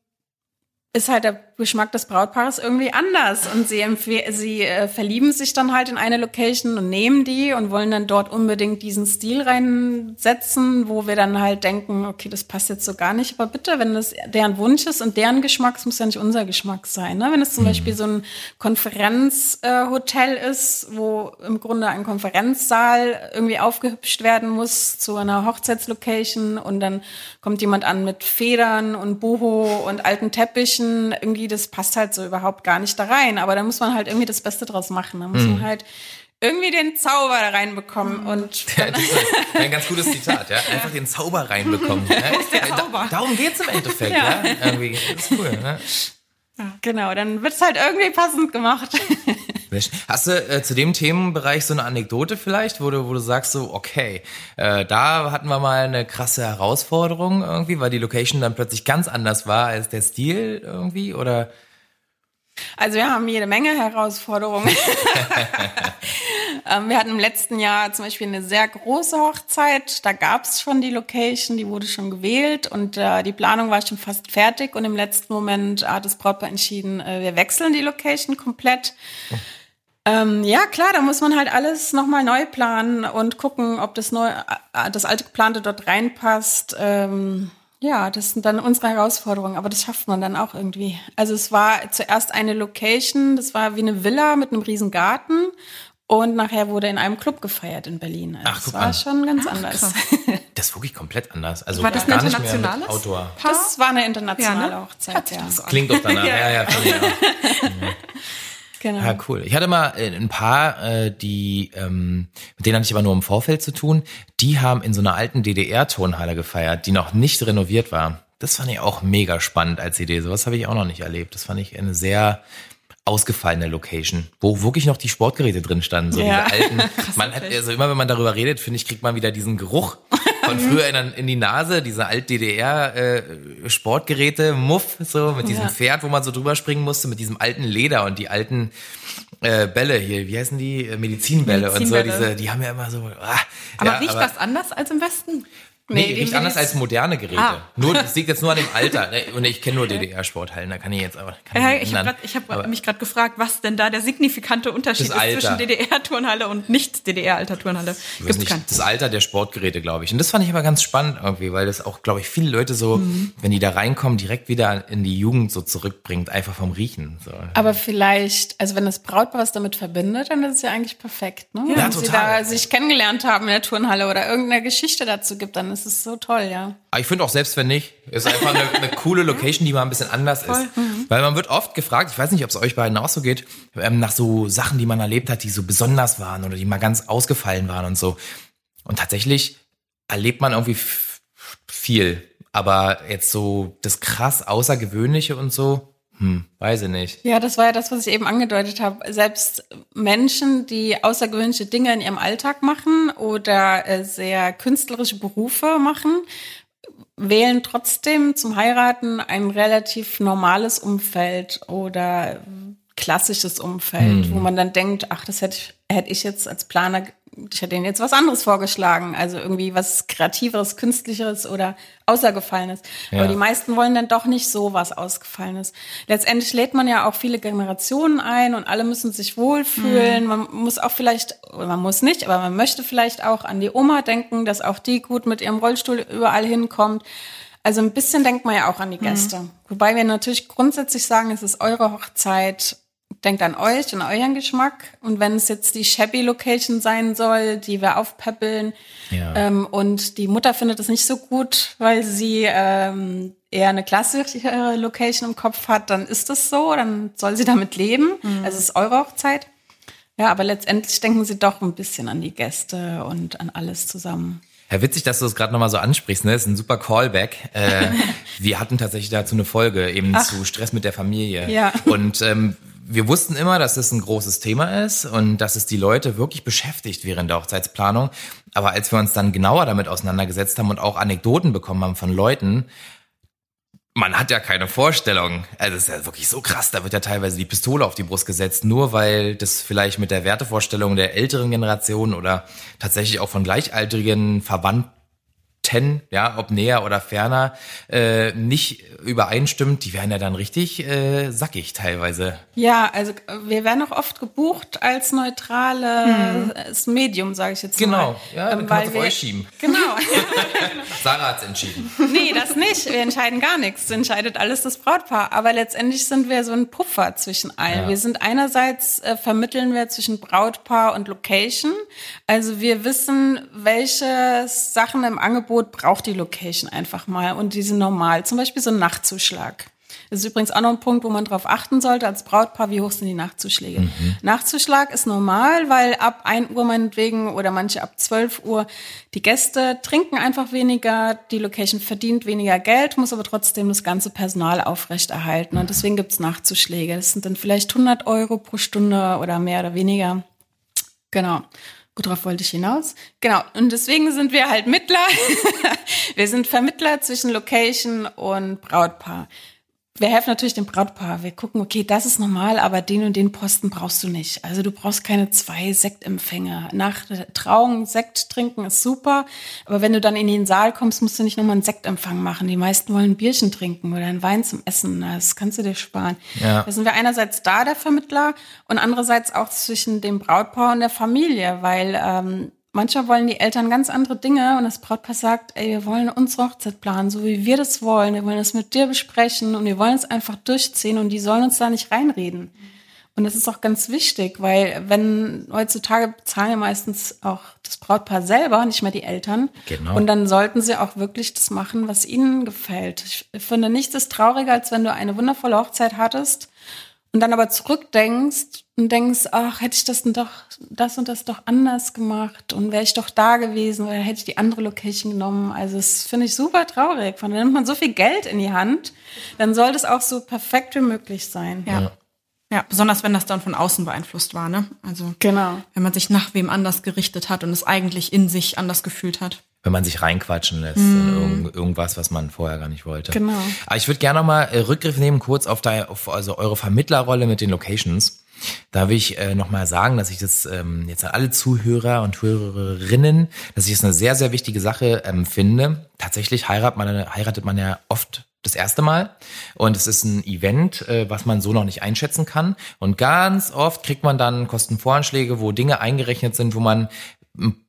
ist halt der Geschmack des Brautpaares irgendwie anders und sie, sie äh, verlieben sich dann halt in eine Location und nehmen die und wollen dann dort unbedingt diesen Stil reinsetzen, wo wir dann halt denken, okay, das passt jetzt so gar nicht, aber bitte, wenn das deren Wunsch ist und deren Geschmack, es muss ja nicht unser Geschmack sein. Ne? Wenn es zum Beispiel so ein Konferenzhotel äh, ist, wo im Grunde ein Konferenzsaal irgendwie aufgehübscht werden muss zu einer Hochzeitslocation und dann kommt jemand an mit Federn und Boho und alten Teppichen, irgendwie das passt halt so überhaupt gar nicht da rein. Aber da muss man halt irgendwie das Beste draus machen. Da muss man halt irgendwie den Zauber da reinbekommen und Ja, das ist ein ganz gutes Zitat, ja. Einfach den Zauber reinbekommen. Ne? Zauber. Da, darum geht's im Endeffekt, ja. Irgendwie, das ist cool, ne? genau, dann wird's halt irgendwie passend gemacht. Hast du äh, zu dem Themenbereich so eine Anekdote vielleicht, wo du, wo du sagst so, okay, äh, da hatten wir mal eine krasse Herausforderung irgendwie, weil die Location dann plötzlich ganz anders war als der Stil irgendwie oder? Also wir haben jede Menge Herausforderungen. ähm, wir hatten im letzten Jahr zum Beispiel eine sehr große Hochzeit. Da gab es schon die Location, die wurde schon gewählt und äh, die Planung war schon fast fertig. Und im letzten Moment hat das Brautpaar entschieden, äh, wir wechseln die Location komplett. Ähm, ja, klar, da muss man halt alles nochmal neu planen und gucken, ob das, neu, äh, das alte geplante dort reinpasst. Ähm, ja, das sind dann unsere Herausforderungen, aber das schafft man dann auch irgendwie. Also es war zuerst eine Location, das war wie eine Villa mit einem riesen Garten und nachher wurde in einem Club gefeiert in Berlin. Also Ach, das guck war an. schon ganz anders. krass. Das ist wirklich komplett anders. Also War das ein gar nicht mehr mit internationales Outdoor. Das war eine internationale Ja, ne? Hochzeit, ja. Klingt doch danach. ja, ja, auch. Genau. Ja, cool. Ich hatte mal äh, ein paar, äh, die, ähm, mit denen hatte ich aber nur im Vorfeld zu tun. Die haben in so einer alten DDR-Turnhalle gefeiert, die noch nicht renoviert war. Das fand ich auch mega spannend als Idee. Sowas habe ich auch noch nicht erlebt. Das fand ich eine sehr ausgefallene Location, wo wirklich noch die Sportgeräte drin standen, so Ja. diese alten. man hat, also immer wenn man darüber redet, finde ich, kriegt man wieder diesen Geruch von früher in, in die Nase, diese alt DDR äh, Sportgeräte, Muff, so mit diesem Ja. Pferd, wo man so drüber springen musste, mit diesem alten Leder und die alten äh, Bälle hier, wie heißen die? Äh, Medizinbälle, und so, Medizinbälle. diese, die haben ja immer so. Ah, Aber ja, riecht das anders als im Westen? Nee, Nee, riecht anders als moderne Geräte. Ah. Nur, das liegt jetzt nur an dem Alter. ne? Und ich kenne nur DDR-Sporthallen, da kann ich jetzt aber. Kann Ja, ich habe hab mich gerade gefragt, was denn da der signifikante Unterschied ist Alter. zwischen DDR-Turnhalle und nicht DDR-alter Turnhalle. Ich weiß Gibt's nicht, keinen. das Alter der Sportgeräte, glaube ich. Und das fand ich aber ganz spannend irgendwie, weil das auch, glaube ich, viele Leute so, Mhm. wenn die da reinkommen, direkt wieder in die Jugend so zurückbringt, einfach vom Riechen. So. Aber vielleicht, also wenn das Brautpaar was damit verbindet, dann ist es ja eigentlich perfekt, ne? Ja, wenn sie total. da sich kennengelernt haben in der Turnhalle oder irgendeine Geschichte dazu gibt, dann ist es so toll, ja. Aber ich finde auch selbst wenn nicht, ist einfach eine, eine coole Location, die mal ein bisschen anders ist. Mhm. Weil man wird oft gefragt, ich weiß nicht, ob es euch beiden auch so geht, ähm, nach so Sachen, die man erlebt hat, die so besonders waren oder die mal ganz ausgefallen waren und so. Und tatsächlich erlebt man irgendwie viel. Aber jetzt so das krass Außergewöhnliche und so, hm, weiß ich nicht. Ja, das war ja das, was ich eben angedeutet habe. Selbst Menschen, die außergewöhnliche Dinge in ihrem Alltag machen oder äh, sehr künstlerische Berufe machen, wählen trotzdem zum Heiraten ein relativ normales Umfeld oder klassisches Umfeld, wo man dann denkt, ach, das hätte ich, hätte ich jetzt als Planer, ich hätte ihnen jetzt was anderes vorgeschlagen, also irgendwie was Kreativeres, Künstlicheres oder Außergefallenes. Ja. Aber die meisten wollen dann doch nicht so was Ausgefallenes. Letztendlich lädt man ja auch viele Generationen ein und alle müssen sich wohlfühlen. Man muss auch vielleicht, man muss nicht, aber man möchte vielleicht auch an die Oma denken, dass auch die gut mit ihrem Rollstuhl überall hinkommt. Also ein bisschen denkt man ja auch an die Gäste. Wobei wir natürlich grundsätzlich sagen, es ist eure Hochzeit. Denkt an euch und euren Geschmack. Und wenn es jetzt die shabby Location sein soll, die wir aufpäppeln, ja. ähm, und die Mutter findet es nicht so gut, weil sie ähm, eher eine klassische Location im Kopf hat, dann ist das so, dann soll sie damit leben. Mhm. Also es ist eure Hochzeit. Ja, aber letztendlich denken sie doch ein bisschen an die Gäste und an alles zusammen. Ja, witzig, dass du es gerade nochmal so ansprichst, ne? Das ist ein super Callback. Äh, wir hatten tatsächlich dazu eine Folge, eben Ach. zu Stress mit der Familie. Ja. Und ähm, wir wussten immer, dass das ein großes Thema ist und dass es die Leute wirklich beschäftigt während der Hochzeitsplanung. Aber als wir uns dann genauer damit auseinandergesetzt haben und auch Anekdoten bekommen haben von Leuten, man hat ja keine Vorstellung. Also es ist ja wirklich so krass, da wird ja teilweise die Pistole auf die Brust gesetzt, nur weil das vielleicht mit der Wertevorstellung der älteren Generation oder tatsächlich auch von gleichaltrigen Verwandten ten, ja, ob näher oder ferner, äh, nicht übereinstimmt, die werden ja dann richtig äh, sackig teilweise. Ja, also wir werden auch oft gebucht als neutrales hm. Medium, sage ich jetzt genau. mal. Genau, ja, dann ähm, kann euch schieben. Genau. Sarah hat's entschieden. Nee, das nicht. Wir entscheiden gar nichts. Das entscheidet alles das Brautpaar. Aber letztendlich sind wir so ein Puffer zwischen allen. Ja. Wir sind einerseits, äh, vermitteln wir zwischen Brautpaar und Location. Also wir wissen, welche Sachen im Angebot Angebot braucht die Location einfach mal und die sind normal. Zum Beispiel so ein Nachtzuschlag. Das ist übrigens auch noch ein Punkt, wo man darauf achten sollte als Brautpaar, wie hoch sind die Nachtzuschläge. Mhm. Nachtzuschlag ist normal, weil ab 1 Uhr meinetwegen oder manche ab 12 Uhr die Gäste trinken einfach weniger, die Location verdient weniger Geld, muss aber trotzdem das ganze Personal aufrechterhalten. Und deswegen gibt's Nachtzuschläge. Das sind dann vielleicht 100 Euro pro Stunde oder mehr oder weniger. Genau. Worauf wollte ich hinaus? Genau. Und deswegen sind wir halt Mittler. wir sind Vermittler zwischen Location und Brautpaar wir helfen natürlich dem Brautpaar. Wir gucken, okay, das ist normal, aber den und den Posten brauchst du nicht. Also du brauchst keine zwei Sektempfänge. Nach Trauung Sekt trinken ist super, aber wenn du dann in den Saal kommst, musst du nicht nochmal einen Sektempfang machen. Die meisten wollen ein Bierchen trinken oder einen Wein zum Essen. Das kannst du dir sparen. Ja. Da sind wir einerseits da, der Vermittler, und andererseits auch zwischen dem Brautpaar und der Familie, weil ähm, Manchmal wollen die Eltern ganz andere Dinge und das Brautpaar sagt, ey, wir wollen unsere Hochzeit planen, so wie wir das wollen. Wir wollen das mit dir besprechen und wir wollen es einfach durchziehen und die sollen uns da nicht reinreden. Und das ist auch ganz wichtig, weil wenn heutzutage bezahlen ja meistens auch das Brautpaar selber, nicht mehr die Eltern. Genau. Und dann sollten sie auch wirklich das machen, was ihnen gefällt. Ich finde nichts ist trauriger, als wenn du eine wundervolle Hochzeit hattest und dann aber zurückdenkst und denkst, ach, hätte ich das denn doch, das und das doch anders gemacht und wäre ich doch da gewesen oder hätte ich die andere Location genommen. Also das finde ich super traurig. Von dann nimmt man so viel Geld in die Hand, dann soll das auch so perfekt wie möglich sein. Ja. ja. Ja, besonders wenn das dann von außen beeinflusst war, ne? Also genau. wenn man sich nach wem anders gerichtet hat und es eigentlich in sich anders gefühlt hat wenn man sich reinquatschen lässt mm. in irgend, irgendwas, was man vorher gar nicht wollte. Genau. Aber ich würde gerne nochmal äh, Rückgriff nehmen, kurz auf, da, auf also eure Vermittlerrolle mit den Locations. Da will ich äh, nochmal sagen, dass ich das ähm, jetzt an alle Zuhörer und Hörerinnen, dass ich es das eine sehr, sehr wichtige Sache ähm, finde. Tatsächlich heiratet man, heiratet man ja oft das erste Mal und es ist ein Event, äh, was man so noch nicht einschätzen kann und ganz oft kriegt man dann Kostenvoranschläge, wo Dinge eingerechnet sind, wo man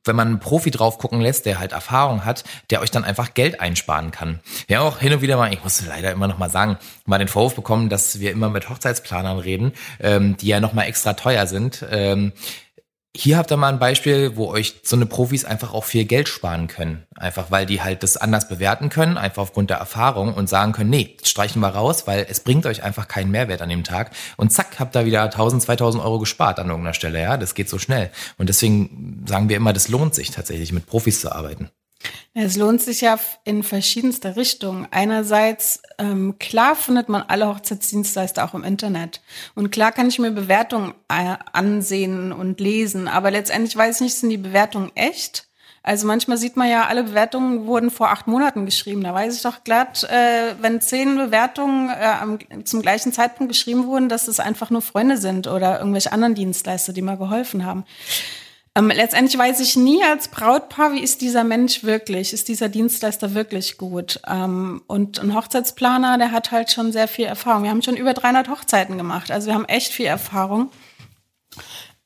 wenn man einen Profi drauf gucken lässt, der halt Erfahrung hat, der euch dann einfach Geld einsparen kann. Wir haben auch hin und wieder mal, ich muss leider immer noch mal sagen, mal den Vorwurf bekommen, dass wir immer mit Hochzeitsplanern reden, ähm, die ja noch mal extra teuer sind. Ähm, hier habt ihr mal ein Beispiel, wo euch so eine Profis einfach auch viel Geld sparen können. Einfach weil die halt das anders bewerten können, einfach aufgrund der Erfahrung und sagen können, nee, streichen wir raus, weil es bringt euch einfach keinen Mehrwert an dem Tag. Und zack, habt ihr wieder 1000, 2000 Euro gespart an irgendeiner Stelle. Ja, das geht so schnell. Und deswegen sagen wir immer, das lohnt sich tatsächlich, mit Profis zu arbeiten. Es lohnt sich ja in verschiedenster Richtung. Einerseits, ähm, klar findet man alle Hochzeitsdienstleister auch im Internet. Und klar kann ich mir Bewertungen äh, ansehen und lesen. Aber letztendlich weiß ich nicht, sind die Bewertungen echt? Also manchmal sieht man ja, alle Bewertungen wurden vor acht Monaten geschrieben. Da weiß ich doch glatt, äh, wenn zehn Bewertungen äh, zum gleichen Zeitpunkt geschrieben wurden, dass es einfach nur Freunde sind oder irgendwelche anderen Dienstleister, die mal geholfen haben. Ähm, letztendlich weiß ich nie als Brautpaar, wie ist dieser Mensch wirklich? Ist dieser Dienstleister wirklich gut? Ähm, und ein Hochzeitsplaner, der hat halt schon sehr viel Erfahrung. Wir haben schon über 300 Hochzeiten gemacht, also wir haben echt viel Erfahrung.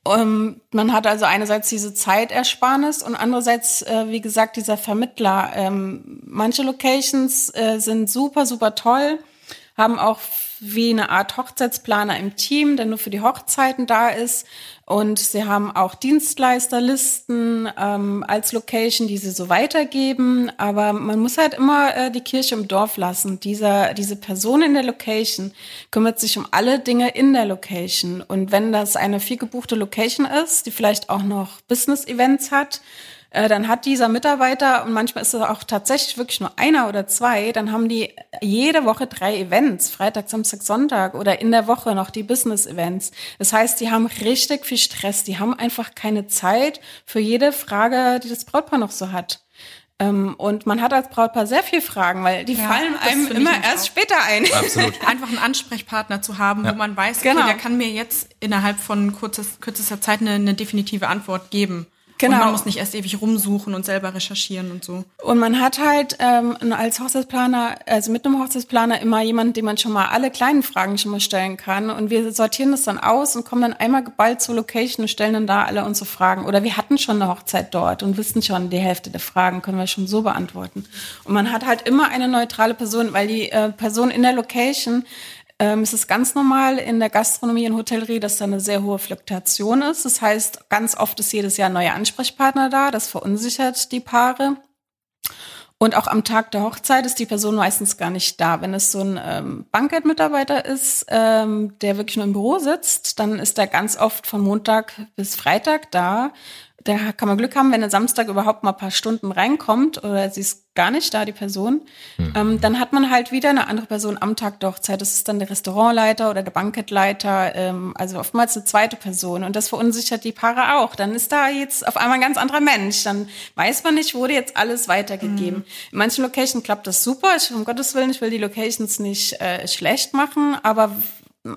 Um, ähm, man hat also einerseits diese Zeitersparnis und andererseits, äh, wie gesagt, dieser Vermittler. Ähm, manche Locations äh, sind super, super toll, haben auch wie eine Art Hochzeitsplaner im Team, der nur für die Hochzeiten da ist. Und sie haben auch Dienstleisterlisten ähm, als Location, die sie so weitergeben. Aber man muss halt immer äh, die Kirche im Dorf lassen. Dieser, diese Person in der Location kümmert sich um alle Dinge in der Location. Und wenn das eine viel gebuchte Location ist, die vielleicht auch noch Business-Events hat, äh, dann hat dieser Mitarbeiter, und manchmal ist es auch tatsächlich wirklich nur einer oder zwei, dann haben die jede Woche drei Events, Freitag, Samstag, Sonntag oder in der Woche noch die Business-Events. Das heißt, die haben richtig viel Stress, die haben einfach keine Zeit für jede Frage, die das Brautpaar noch so hat. Ähm, und man hat als Brautpaar sehr viel Fragen, weil die ja, fallen einem immer erst auch. später ein. Absolut. Einfach einen Ansprechpartner zu haben, ja. wo man weiß, okay, genau. der kann mir jetzt innerhalb von kurzes, kürzester Zeit eine, eine definitive Antwort geben. Genau. Und man muss nicht erst ewig rumsuchen und selber recherchieren und so. Und man hat halt ähm, als Hochzeitsplaner, also mit einem Hochzeitsplaner immer jemanden, dem man schon mal alle kleinen Fragen schon mal stellen kann. Und wir sortieren das dann aus und kommen dann einmal geballt zur Location und stellen dann da alle unsere Fragen. Oder wir hatten schon eine Hochzeit dort und wissen schon, die Hälfte der Fragen können wir schon so beantworten. Und man hat halt immer eine neutrale Person, weil die äh, Person in der Location ähm, es ist ganz normal in der Gastronomie und Hotellerie, dass da eine sehr hohe Fluktuation ist. Das heißt, ganz oft ist jedes Jahr ein neuer Ansprechpartner da. Das verunsichert die Paare. Und auch am Tag der Hochzeit ist die Person meistens gar nicht da. Wenn es so ein ähm, Bankett-Mitarbeiter ist, ähm, der wirklich nur im Büro sitzt, dann ist er ganz oft von Montag bis Freitag da da kann man Glück haben, wenn er Samstag überhaupt mal ein paar Stunden reinkommt oder sie ist gar nicht da, die Person. Mhm. Ähm, dann hat man halt wieder eine andere Person am Tag der Hochzeit. Das ist dann der Restaurantleiter oder der Bankettleiter, ähm, also oftmals eine zweite Person. Und das verunsichert die Paare auch. Dann ist da jetzt auf einmal ein ganz anderer Mensch. Dann weiß man nicht, wurde jetzt alles weitergegeben. Mhm. In manchen Locations klappt das super. Ich, um Gottes Willen, ich will die Locations nicht äh, schlecht machen, aber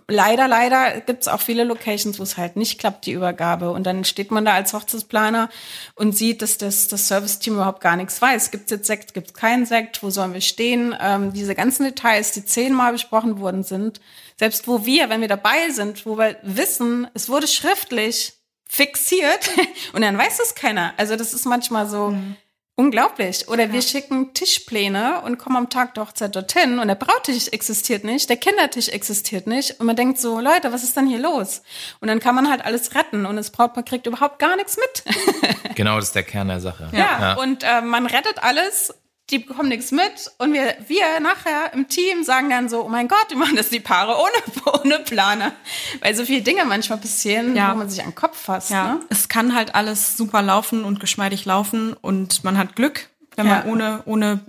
leider, leider gibt es auch viele Locations, wo es halt nicht klappt, die Übergabe. Und dann steht man da als Hochzeitsplaner und sieht, dass das, das Service-Team überhaupt gar nichts weiß. Gibt es jetzt Sekt, gibt es keinen Sekt, wo sollen wir stehen? Ähm, diese ganzen Details, die zehnmal besprochen worden sind, selbst wo wir, wenn wir dabei sind, wo wir wissen, es wurde schriftlich fixiert und dann weiß es keiner. Also das ist manchmal so, mhm. Unglaublich. Oder ja. wir schicken Tischpläne und kommen am Tag der Hochzeit dorthin und der Brautisch existiert nicht, der Kindertisch existiert nicht und man denkt so, Leute, was ist denn hier los? Und dann kann man halt alles retten und das Brautpaar kriegt überhaupt gar nichts mit. genau, das ist der Kern der Sache. Ja, ja. und äh, man rettet alles die bekommen nichts mit und wir, wir nachher im Team sagen dann so, oh mein Gott, die machen das die Paare ohne, ohne Planer. Weil so viele Dinge manchmal passieren, ja. wo man sich an den Kopf fasst. Ja. Ne? Es kann halt alles super laufen und geschmeidig laufen und man hat Glück, wenn man ohne, ohne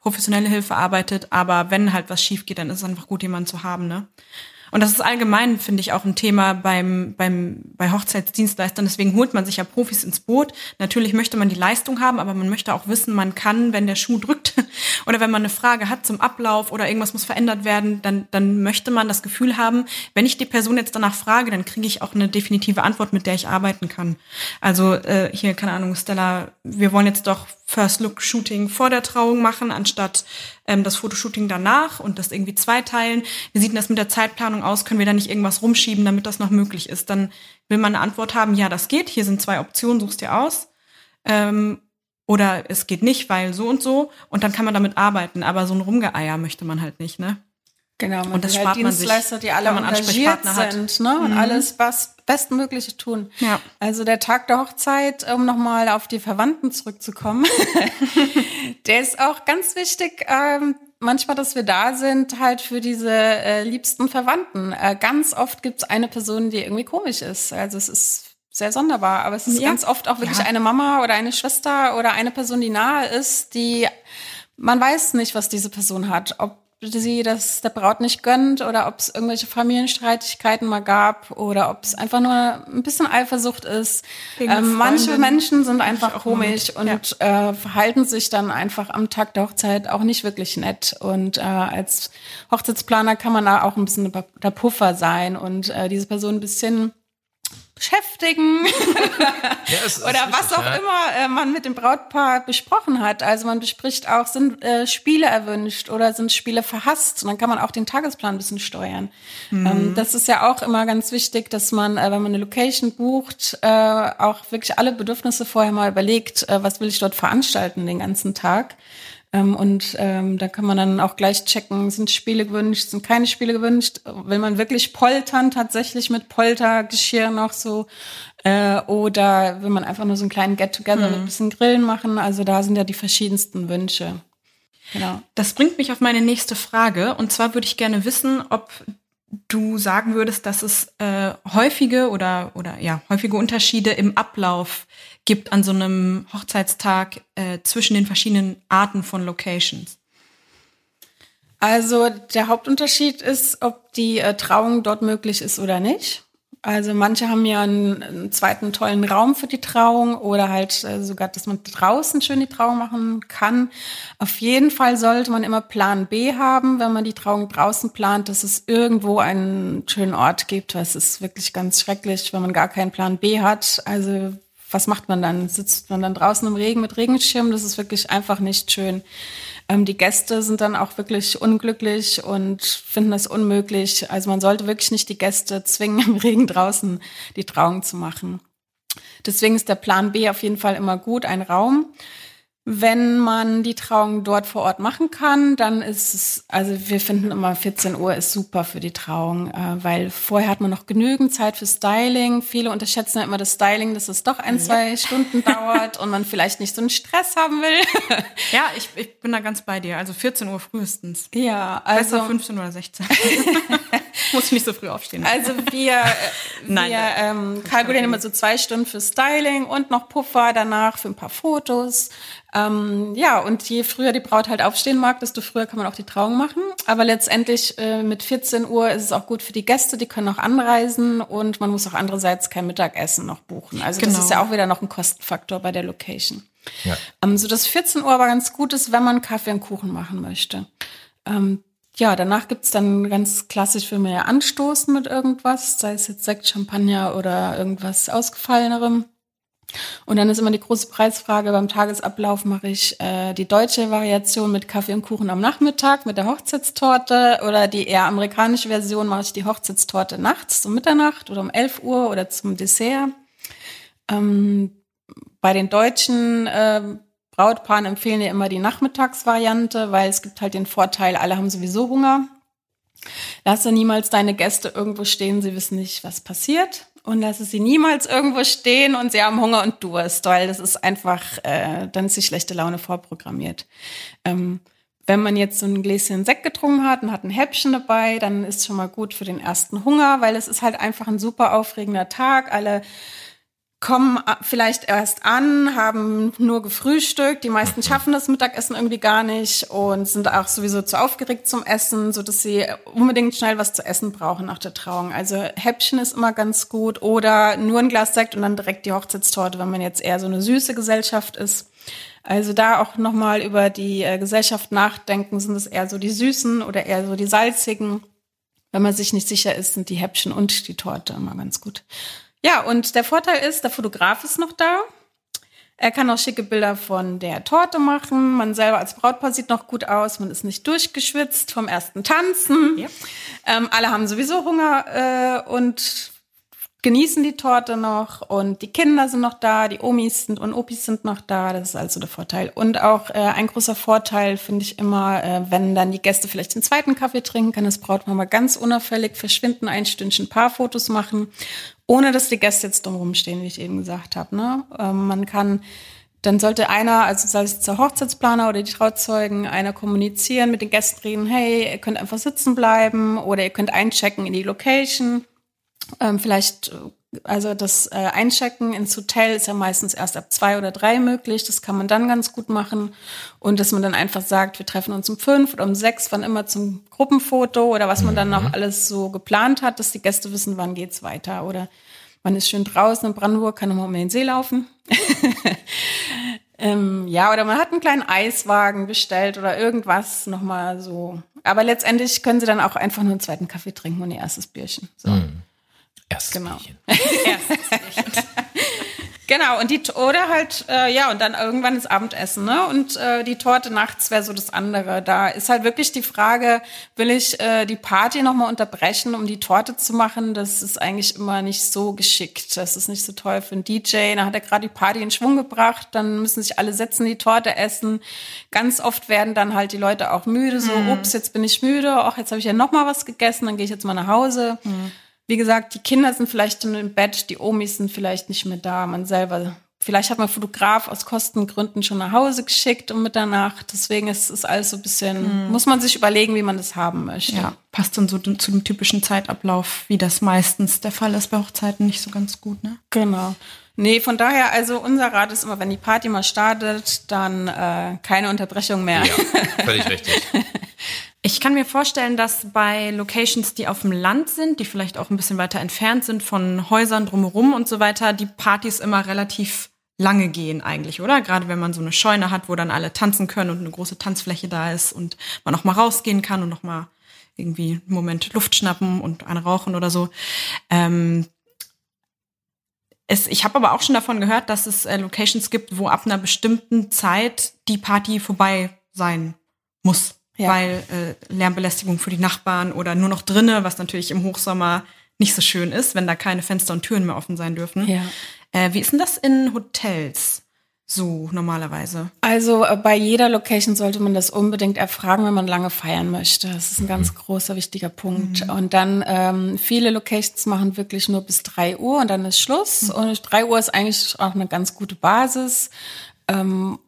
professionelle Hilfe arbeitet. Aber wenn halt was schief geht, dann ist es einfach gut, jemanden zu haben, ne? Und das ist allgemein, finde ich, auch ein Thema beim, beim, bei Hochzeitsdienstleistern. Deswegen holt man sich ja Profis ins Boot. Natürlich möchte man die Leistung haben, aber man möchte auch wissen, man kann, wenn der Schuh drückt oder wenn man eine Frage hat zum Ablauf oder irgendwas muss verändert werden, dann, dann möchte man das Gefühl haben, wenn ich die Person jetzt danach frage, dann kriege ich auch eine definitive Antwort, mit der ich arbeiten kann. Also äh, hier, keine Ahnung, Stella, wir wollen jetzt doch First Look Shooting vor der Trauung machen, anstatt ähm, das Fotoshooting danach und das irgendwie zweiteilen. Wie sieht denn das mit der Zeitplanung aus? Können wir da nicht irgendwas rumschieben, damit das noch möglich ist? Dann will man eine Antwort haben, ja, das geht, hier sind zwei Optionen, suchst dir aus. Ähm, oder es geht nicht, weil so und so. Und dann kann man damit arbeiten. Aber so ein Rumgeeier möchte man halt nicht, ne? Genau, man und das spart halt Dienstleister, sich, die alle engagiert sind ne? und mhm. alles was Bestmögliche tun. Ja. Also der Tag der Hochzeit, um nochmal auf die Verwandten zurückzukommen, der ist auch ganz wichtig, ähm, manchmal, dass wir da sind, halt für diese äh, liebsten Verwandten. Äh, ganz oft gibt es eine Person, die irgendwie komisch ist. Also es ist sehr sonderbar, aber es ist ja. ganz oft auch wirklich ja. eine Mama oder eine Schwester oder eine Person, die nahe ist, die man weiß nicht, was diese Person hat. Ob sie das der Braut nicht gönnt oder ob es irgendwelche Familienstreitigkeiten mal gab oder ob es einfach nur ein bisschen Eifersucht ist. Ähm, manche Menschen sind einfach komisch und ja. äh, verhalten sich dann einfach am Tag der Hochzeit auch nicht wirklich nett. Und äh, als Hochzeitsplaner kann man da auch ein bisschen der Puffer sein und äh, diese Person ein bisschen beschäftigen ja, es, oder was auch ja. immer äh, man mit dem Brautpaar besprochen hat. Also man bespricht auch, sind äh, Spiele erwünscht oder sind Spiele verhasst und dann kann man auch den Tagesplan ein bisschen steuern. Mhm. Ähm, das ist ja auch immer ganz wichtig, dass man, äh, wenn man eine Location bucht, äh, auch wirklich alle Bedürfnisse vorher mal überlegt, äh, was will ich dort veranstalten den ganzen Tag. Ähm, und ähm, da kann man dann auch gleich checken, sind Spiele gewünscht, sind keine Spiele gewünscht. Will man wirklich poltern, tatsächlich mit Poltergeschirr noch so? Äh, oder will man einfach nur so einen kleinen Get-Together mhm. mit ein bisschen Grillen machen? Also da sind ja die verschiedensten Wünsche. Genau. Das bringt mich auf meine nächste Frage. Und zwar würde ich gerne wissen, ob du sagen würdest, dass es äh, häufige oder oder ja häufige Unterschiede im Ablauf gibt an so einem Hochzeitstag äh, zwischen den verschiedenen Arten von Locations? Also der Hauptunterschied ist, ob die äh, Trauung dort möglich ist oder nicht. Also manche haben ja einen, einen, zweiten tollen Raum für die Trauung oder halt äh, sogar, dass man draußen schön die Trauung machen kann. Auf jeden Fall sollte man immer Plan B haben, wenn man die Trauung draußen plant, dass es irgendwo einen schönen Ort gibt. Weil es ist wirklich ganz schrecklich, wenn man gar keinen Plan B hat. Also was macht man dann? Sitzt man dann draußen im Regen mit Regenschirm? Das ist wirklich einfach nicht schön. Ähm, die Gäste sind dann auch wirklich unglücklich und finden das unmöglich. Also man sollte wirklich nicht die Gäste zwingen, im Regen draußen die Trauung zu machen. Deswegen ist der Plan B auf jeden Fall immer gut, ein Raum. Wenn man die Trauung dort vor Ort machen kann, dann ist es, also wir finden immer 14 Uhr ist super für die Trauung, äh, weil vorher hat man noch genügend Zeit für Styling. Viele unterschätzen ja immer das Styling, dass es doch ein, zwei. Stunden dauert und man vielleicht nicht so einen Stress haben will. ja, ich, ich bin da ganz bei dir. Also 14 Uhr frühestens. Ja, also. Besser 15 oder 16. Muss ich nicht so früh aufstehen. Also wir, Nein, wir ähm, kalkulieren immer so zwei Stunden für Styling und noch Puffer danach für ein paar Fotos. Ähm, ja, und je früher die Braut halt aufstehen mag, desto früher kann man auch die Trauung machen. Aber letztendlich äh, mit 14 Uhr ist es auch gut für die Gäste, die können auch anreisen und man muss auch andererseits kein Mittagessen noch buchen. Also genau. das ist ja auch wieder noch ein Kostenfaktor bei der Location. Ja. Ähm, so dass 14 Uhr aber ganz gut ist, wenn man Kaffee und Kuchen machen möchte. Ähm, ja, danach gibt's dann ganz klassisch für mehr Anstoßen mit irgendwas, sei es jetzt Sekt, Champagner oder irgendwas Ausgefallenerem. Und dann ist immer die große Preisfrage, beim Tagesablauf mache ich äh, die deutsche Variation mit Kaffee und Kuchen am Nachmittag mit der Hochzeitstorte oder die eher amerikanische Version mache ich die Hochzeitstorte nachts um Mitternacht oder um 11 Uhr oder zum Dessert. Ähm, bei den deutschen äh, Brautpaaren empfehlen ja immer die Nachmittagsvariante, weil es gibt halt den Vorteil, alle haben sowieso Hunger. Lasse niemals deine Gäste irgendwo stehen, sie wissen nicht, was passiert. Und lasse sie niemals irgendwo stehen und sie haben Hunger und Durst, weil das ist einfach, äh, dann ist die schlechte Laune vorprogrammiert. Ähm, wenn man jetzt so ein Gläschen Sekt getrunken hat und hat ein Häppchen dabei, dann ist schon mal gut für den ersten Hunger, weil es ist halt einfach ein super aufregender Tag. Alle kommen vielleicht erst an, haben nur gefrühstückt. Die meisten schaffen das Mittagessen irgendwie gar nicht und sind auch sowieso zu aufgeregt zum Essen, so dass sie unbedingt schnell was zu essen brauchen nach der Trauung. Also Häppchen ist immer ganz gut oder nur ein Glas Sekt und dann direkt die Hochzeitstorte, wenn man jetzt eher so eine süße Gesellschaft ist. Also da auch nochmal über die äh, Gesellschaft nachdenken, sind es eher so die süßen oder eher so die salzigen. Wenn man sich nicht sicher ist, sind die Häppchen und die Torte immer ganz gut. Ja, und der Vorteil ist, der Fotograf ist noch da. Er kann auch schicke Bilder von der Torte machen. Man selber als Brautpaar sieht noch gut aus. Man ist nicht durchgeschwitzt vom ersten Tanzen. Ja. Ähm, alle haben sowieso Hunger äh, und genießen die Torte noch und die Kinder sind noch da, die Omis sind und Opis sind noch da. Das ist also der Vorteil. Und auch äh, ein großer Vorteil finde ich immer, äh, wenn dann die Gäste vielleicht den zweiten Kaffee trinken, kann das Brautpaar mal ganz unauffällig verschwinden, ein Stündchen Paarfotos machen ohne dass die Gäste jetzt drumherum stehen, wie ich eben gesagt habe. Ne? Ähm, man kann, dann sollte einer, also sei es der Hochzeitsplaner oder die Trauzeugen, einer kommunizieren, mit den Gästen reden, hey, ihr könnt einfach sitzen bleiben oder ihr könnt einchecken in die Location. Ähm, vielleicht also das äh, Einchecken ins Hotel ist ja meistens erst ab zwei oder drei möglich. Das kann man dann ganz gut machen. Und dass man dann einfach sagt, wir treffen uns um fünf oder um sechs, wann immer zum Gruppenfoto oder was man dann noch mhm. alles so geplant hat, dass die Gäste wissen, wann geht's weiter. Oder man ist schön draußen in Brandenburg, kann nochmal um den See laufen. ähm, ja, oder man hat einen kleinen Eiswagen bestellt oder irgendwas nochmal so. Aber letztendlich können sie dann auch einfach nur einen zweiten Kaffee trinken und ihr erstes Bierchen. So. Mhm. Erstes genau. Erstes Genau, und die oder halt, äh, ja, und dann irgendwann das Abendessen, ne? Und äh, die Torte nachts wäre so das andere. Da ist halt wirklich die Frage, will ich äh, die Party nochmal unterbrechen, um die Torte zu machen? Das ist eigentlich immer nicht so geschickt. Das ist nicht so toll für einen DJ. Da hat er gerade die Party in Schwung gebracht, dann müssen sich alle setzen, die Torte essen. Ganz oft werden dann halt die Leute auch müde, so, mhm. ups, jetzt bin ich müde, ach, jetzt habe ich ja nochmal was gegessen, dann gehe ich jetzt mal nach Hause. Mhm wie gesagt, die Kinder sind vielleicht im Bett, die Omis sind vielleicht nicht mehr da, man selber. Vielleicht hat man Fotograf aus Kostengründen schon nach Hause geschickt um Mitternacht. Deswegen ist es alles so ein bisschen, mhm. muss man sich überlegen, wie man das haben möchte. Ja, passt dann so zu dem typischen Zeitablauf, wie das meistens der Fall ist bei Hochzeiten, nicht so ganz gut, ne? Genau. Nee, von daher, also unser Rat ist immer, wenn die Party mal startet, dann äh, keine Unterbrechung mehr. Ja, völlig richtig. Ich kann mir vorstellen, dass bei Locations, die auf dem Land sind, die vielleicht auch ein bisschen weiter entfernt sind von Häusern drumherum und so weiter, die Partys immer relativ lange gehen eigentlich, oder? Gerade wenn man so eine Scheune hat, wo dann alle tanzen können und eine große Tanzfläche da ist und man auch mal rausgehen kann und noch mal irgendwie einen Moment Luft schnappen und eine rauchen oder so. Ähm, es, ich habe aber auch schon davon gehört, dass es äh, Locations gibt, wo ab einer bestimmten Zeit die Party vorbei sein muss ja. weil äh, Lärmbelästigung für die Nachbarn oder nur noch drinne, was natürlich im Hochsommer nicht so schön ist, wenn da keine Fenster und Türen mehr offen sein dürfen. Ja. Äh, wie ist denn das in Hotels? So normalerweise. Also äh, bei jeder Location sollte man das unbedingt erfragen, wenn man lange feiern möchte. Das ist ein ganz mhm. großer, wichtiger Punkt. Mhm. Und dann ähm, viele Locations machen wirklich nur bis drei Uhr und dann ist Schluss. Mhm. Und drei Uhr ist eigentlich auch eine ganz gute Basis. Ähm,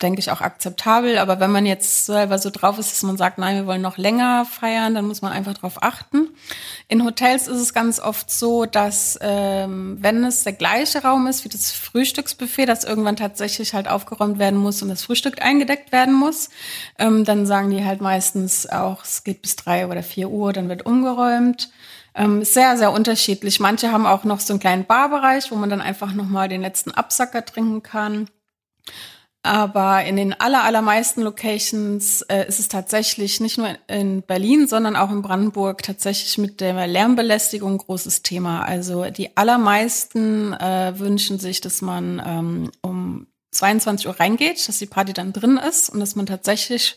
denke ich, auch akzeptabel. Aber wenn man jetzt selber so drauf ist, dass man sagt, nein, wir wollen noch länger feiern, dann muss man einfach darauf achten. In Hotels ist es ganz oft so, dass ähm, wenn es der gleiche Raum ist wie das Frühstücksbuffet, das irgendwann tatsächlich halt aufgeräumt werden muss und das Frühstück eingedeckt werden muss, ähm, dann sagen die halt meistens auch, es geht bis drei oder vier Uhr, dann wird umgeräumt. Ähm, sehr, sehr unterschiedlich. Manche haben auch noch so einen kleinen Barbereich, wo man dann einfach nochmal den letzten Absacker trinken kann. Aber in den aller, allermeisten Locations äh, ist es tatsächlich nicht nur in Berlin, sondern auch in Brandenburg tatsächlich mit der Lärmbelästigung ein großes Thema. Also die allermeisten äh, wünschen sich, dass man ähm, um 22 Uhr reingeht, dass die Party dann drin ist und dass man tatsächlich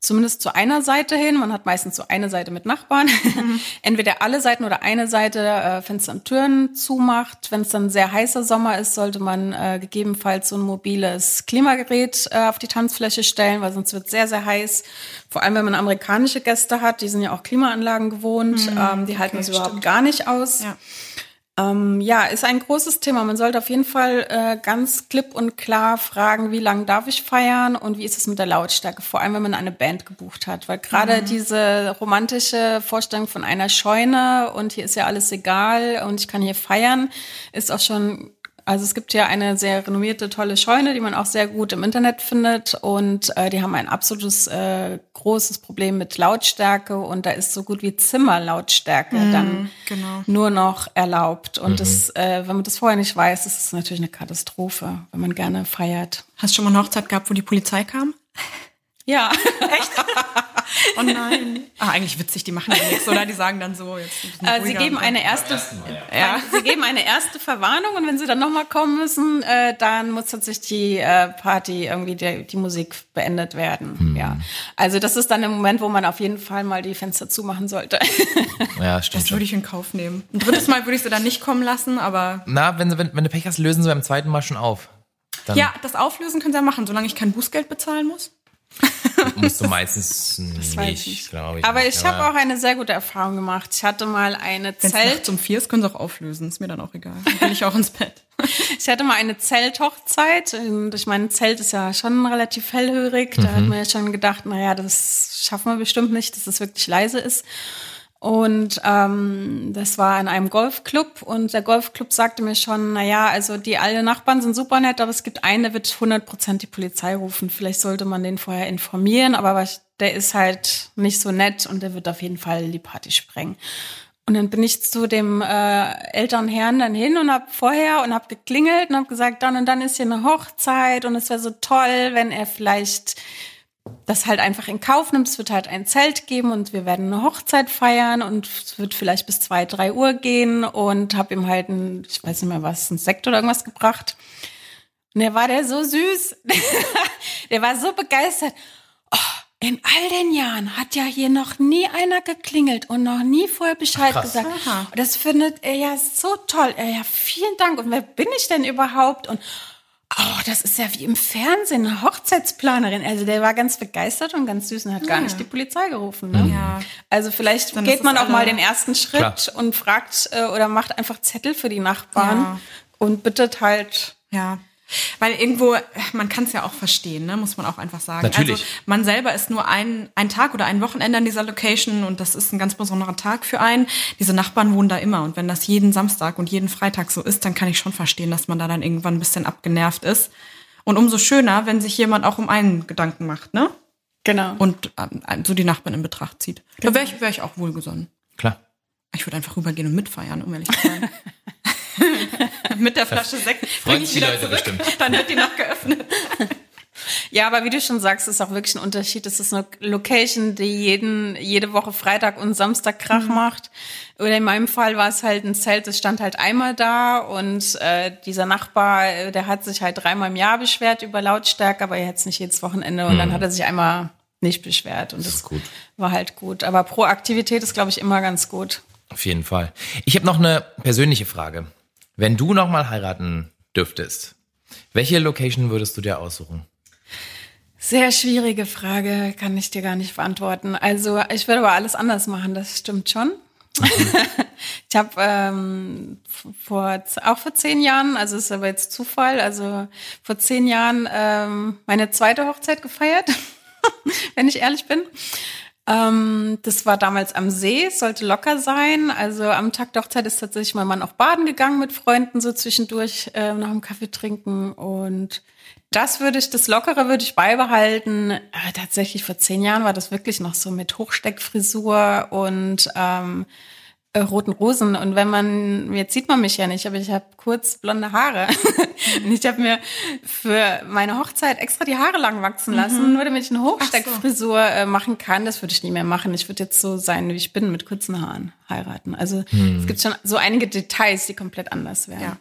zumindest zu einer Seite hin. Man hat meistens so eine Seite mit Nachbarn. Mhm. Entweder alle Seiten oder eine Seite äh, Fenster und Türen zumacht. Wenn es dann sehr heißer Sommer ist, sollte man äh, gegebenenfalls so ein mobiles Klimagerät äh, auf die Tanzfläche stellen, weil sonst wird sehr, sehr heiß. Vor allem, wenn man amerikanische Gäste hat, die sind ja auch Klimaanlagen gewohnt. Mhm. Ähm, die halten okay, das überhaupt stimmt. gar nicht aus. Ja. Ähm, ja, ist ein großes Thema. Man sollte auf jeden Fall äh, ganz klipp und klar fragen, wie lange darf ich feiern und wie ist es mit der Lautstärke, vor allem wenn man eine Band gebucht hat. Weil gerade mhm. diese romantische Vorstellung von einer Scheune und hier ist ja alles egal und ich kann hier feiern, ist auch schon also es gibt ja eine sehr renommierte, tolle Scheune, die man auch sehr gut im Internet findet. Und äh, die haben ein absolutes äh, großes Problem mit Lautstärke und da ist so gut wie Zimmerlautstärke mm, dann genau. nur noch erlaubt. Und mhm. das, äh, wenn man das vorher nicht weiß, ist es natürlich eine Katastrophe, wenn man gerne feiert. Hast du schon mal eine Hochzeit gehabt, wo die Polizei kam? Ja. Echt? Oh nein. Ah, eigentlich witzig, die machen ja nichts, oder? Die sagen dann so, jetzt äh, Sie geben eine erste, ja. Sie geben eine erste Verwarnung und wenn Sie dann nochmal kommen müssen, äh, dann muss tatsächlich die äh, Party irgendwie die, die Musik beendet werden. Hm. Ja. Also das ist dann der Moment, wo man auf jeden Fall mal die Fenster zumachen sollte. Ja, stimmt. Das würde ich in Kauf nehmen. Ein drittes Mal würde ich sie dann nicht kommen lassen, aber. Na, wenn, wenn, wenn du Pech hast, lösen sie beim zweiten Mal schon auf. Dann ja, das Auflösen können sie ja machen, solange ich kein Bußgeld bezahlen muss. Musst du meistens nicht, glaube ich. Aber ich habe auch eine sehr gute Erfahrung gemacht. Ich hatte mal eine Zelt. zum vier ist, können sie auch auflösen. Ist mir dann auch egal. Dann will ich auch ins Bett. ich hatte mal eine Zelthochzeit. Und ich meine, Zelt ist ja schon relativ hellhörig. Da mhm. hat man ja schon gedacht, naja, das schaffen wir bestimmt nicht, dass es wirklich leise ist. Und ähm, das war in einem Golfclub und der Golfclub sagte mir schon, na ja, also die alle Nachbarn sind super nett, aber es gibt einen, der wird 100 Prozent die Polizei rufen. Vielleicht sollte man den vorher informieren, aber der ist halt nicht so nett und der wird auf jeden Fall die Party sprengen. Und dann bin ich zu dem äh, älteren Herrn dann hin und hab vorher und hab geklingelt und hab gesagt, dann und dann ist hier eine Hochzeit und es wäre so toll, wenn er vielleicht das halt einfach in Kauf nimmt. Es wird halt ein Zelt geben und wir werden eine Hochzeit feiern und es wird vielleicht bis zwei, drei Uhr gehen und habe ihm halt ein, ich weiß nicht mehr was, ein Sekt oder irgendwas gebracht. Und der war der so süß. der war so begeistert. Oh, in all den Jahren hat ja hier noch nie einer geklingelt und noch nie vorher Bescheid Krass. gesagt. Aha. Das findet er ja so toll. Er ja, vielen Dank. Und wer bin ich denn überhaupt? Und oh, das ist ja wie im Fernsehen, eine Hochzeitsplanerin. Also der war ganz begeistert und ganz süß und hat ja. gar nicht die Polizei gerufen. Ne? Ja. Also vielleicht Dann geht man auch mal den ersten Schritt Klar. und fragt äh, oder macht einfach Zettel für die Nachbarn ja. und bittet halt. Ja. Weil irgendwo, man kann es ja auch verstehen, ne? muss man auch einfach sagen. Natürlich. Also man selber ist nur ein, ein Tag oder ein Wochenende an dieser Location und das ist ein ganz besonderer Tag für einen. Diese Nachbarn wohnen da immer und wenn das jeden Samstag und jeden Freitag so ist, dann kann ich schon verstehen, dass man da dann irgendwann ein bisschen abgenervt ist. Und umso schöner, wenn sich jemand auch um einen Gedanken macht, ne? Genau. Und ähm, so die Nachbarn in Betracht zieht. Genau. Da wäre ich, wär ich auch wohlgesonnen. Klar. Ich würde einfach rübergehen und mitfeiern, um ehrlich zu sein. mit der Flasche Sekt. Freuen sich die Leute zurück. bestimmt. Dann wird die noch geöffnet. Ja, aber wie du schon sagst, ist auch wirklich ein Unterschied. Es ist eine Location, die jeden, jede Woche Freitag und Samstag Krach mhm. macht. Oder in meinem Fall war es halt ein Zelt, das stand halt einmal da und äh, dieser Nachbar, äh, der hat sich halt dreimal im Jahr beschwert über Lautstärke, aber er jetzt nicht jedes Wochenende und mhm. dann hat er sich einmal nicht beschwert und das, das war halt gut. Aber Proaktivität ist, glaube ich, immer ganz gut. Auf jeden Fall. Ich habe noch eine persönliche Frage. Wenn du nochmal heiraten dürftest, welche Location würdest du dir aussuchen? Sehr schwierige Frage, kann ich dir gar nicht beantworten. Also ich würde aber alles anders machen, das stimmt schon. Mhm. ich habe ähm, vor auch vor zehn Jahren, also ist aber jetzt Zufall, also vor zehn Jahren ähm, meine zweite Hochzeit gefeiert, wenn ich ehrlich bin. Ähm, das war damals am See, sollte locker sein. Also am Tag der Hochzeit ist tatsächlich mein Mann auch baden gegangen mit Freunden, so zwischendurch äh, nach dem Kaffee trinken. Und das würde ich, das Lockere würde ich beibehalten. Äh, tatsächlich vor zehn Jahren war das wirklich noch so mit Hochsteckfrisur und ähm, äh, roten Rosen. Und wenn man, jetzt sieht man mich ja nicht, aber ich habe kurz blonde Haare. und ich habe mir für meine Hochzeit extra die Haare lang wachsen lassen, mhm. nur damit ich eine Hochsteckfrisur äh, machen kann. Das würde ich nie mehr machen. Ich würde jetzt so sein, wie ich bin, mit kurzen Haaren heiraten. Also mhm. es gibt schon so einige Details, die komplett anders wären. Ja.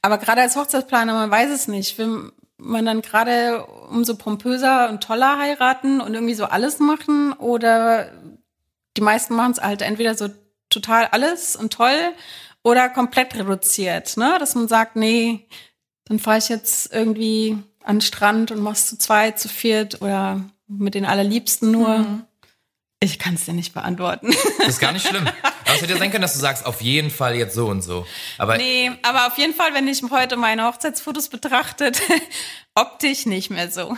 Aber gerade als Hochzeitsplaner, man weiß es nicht. Will man dann gerade umso pompöser und toller heiraten und irgendwie so alles machen oder die meisten machen es halt entweder so total alles und toll oder komplett reduziert, ne? Dass man sagt, nee, dann fahre ich jetzt irgendwie an den Strand und machst zu zweit, zu viert oder mit den allerliebsten nur. Mhm. Ich kann es dir nicht beantworten. Das ist gar nicht schlimm. Aber es hätte ja sein können, dass du sagst, auf jeden Fall jetzt so und so. Aber nee, aber auf jeden Fall, wenn ich heute meine Hochzeitsfotos betrachtet, optisch nicht mehr so.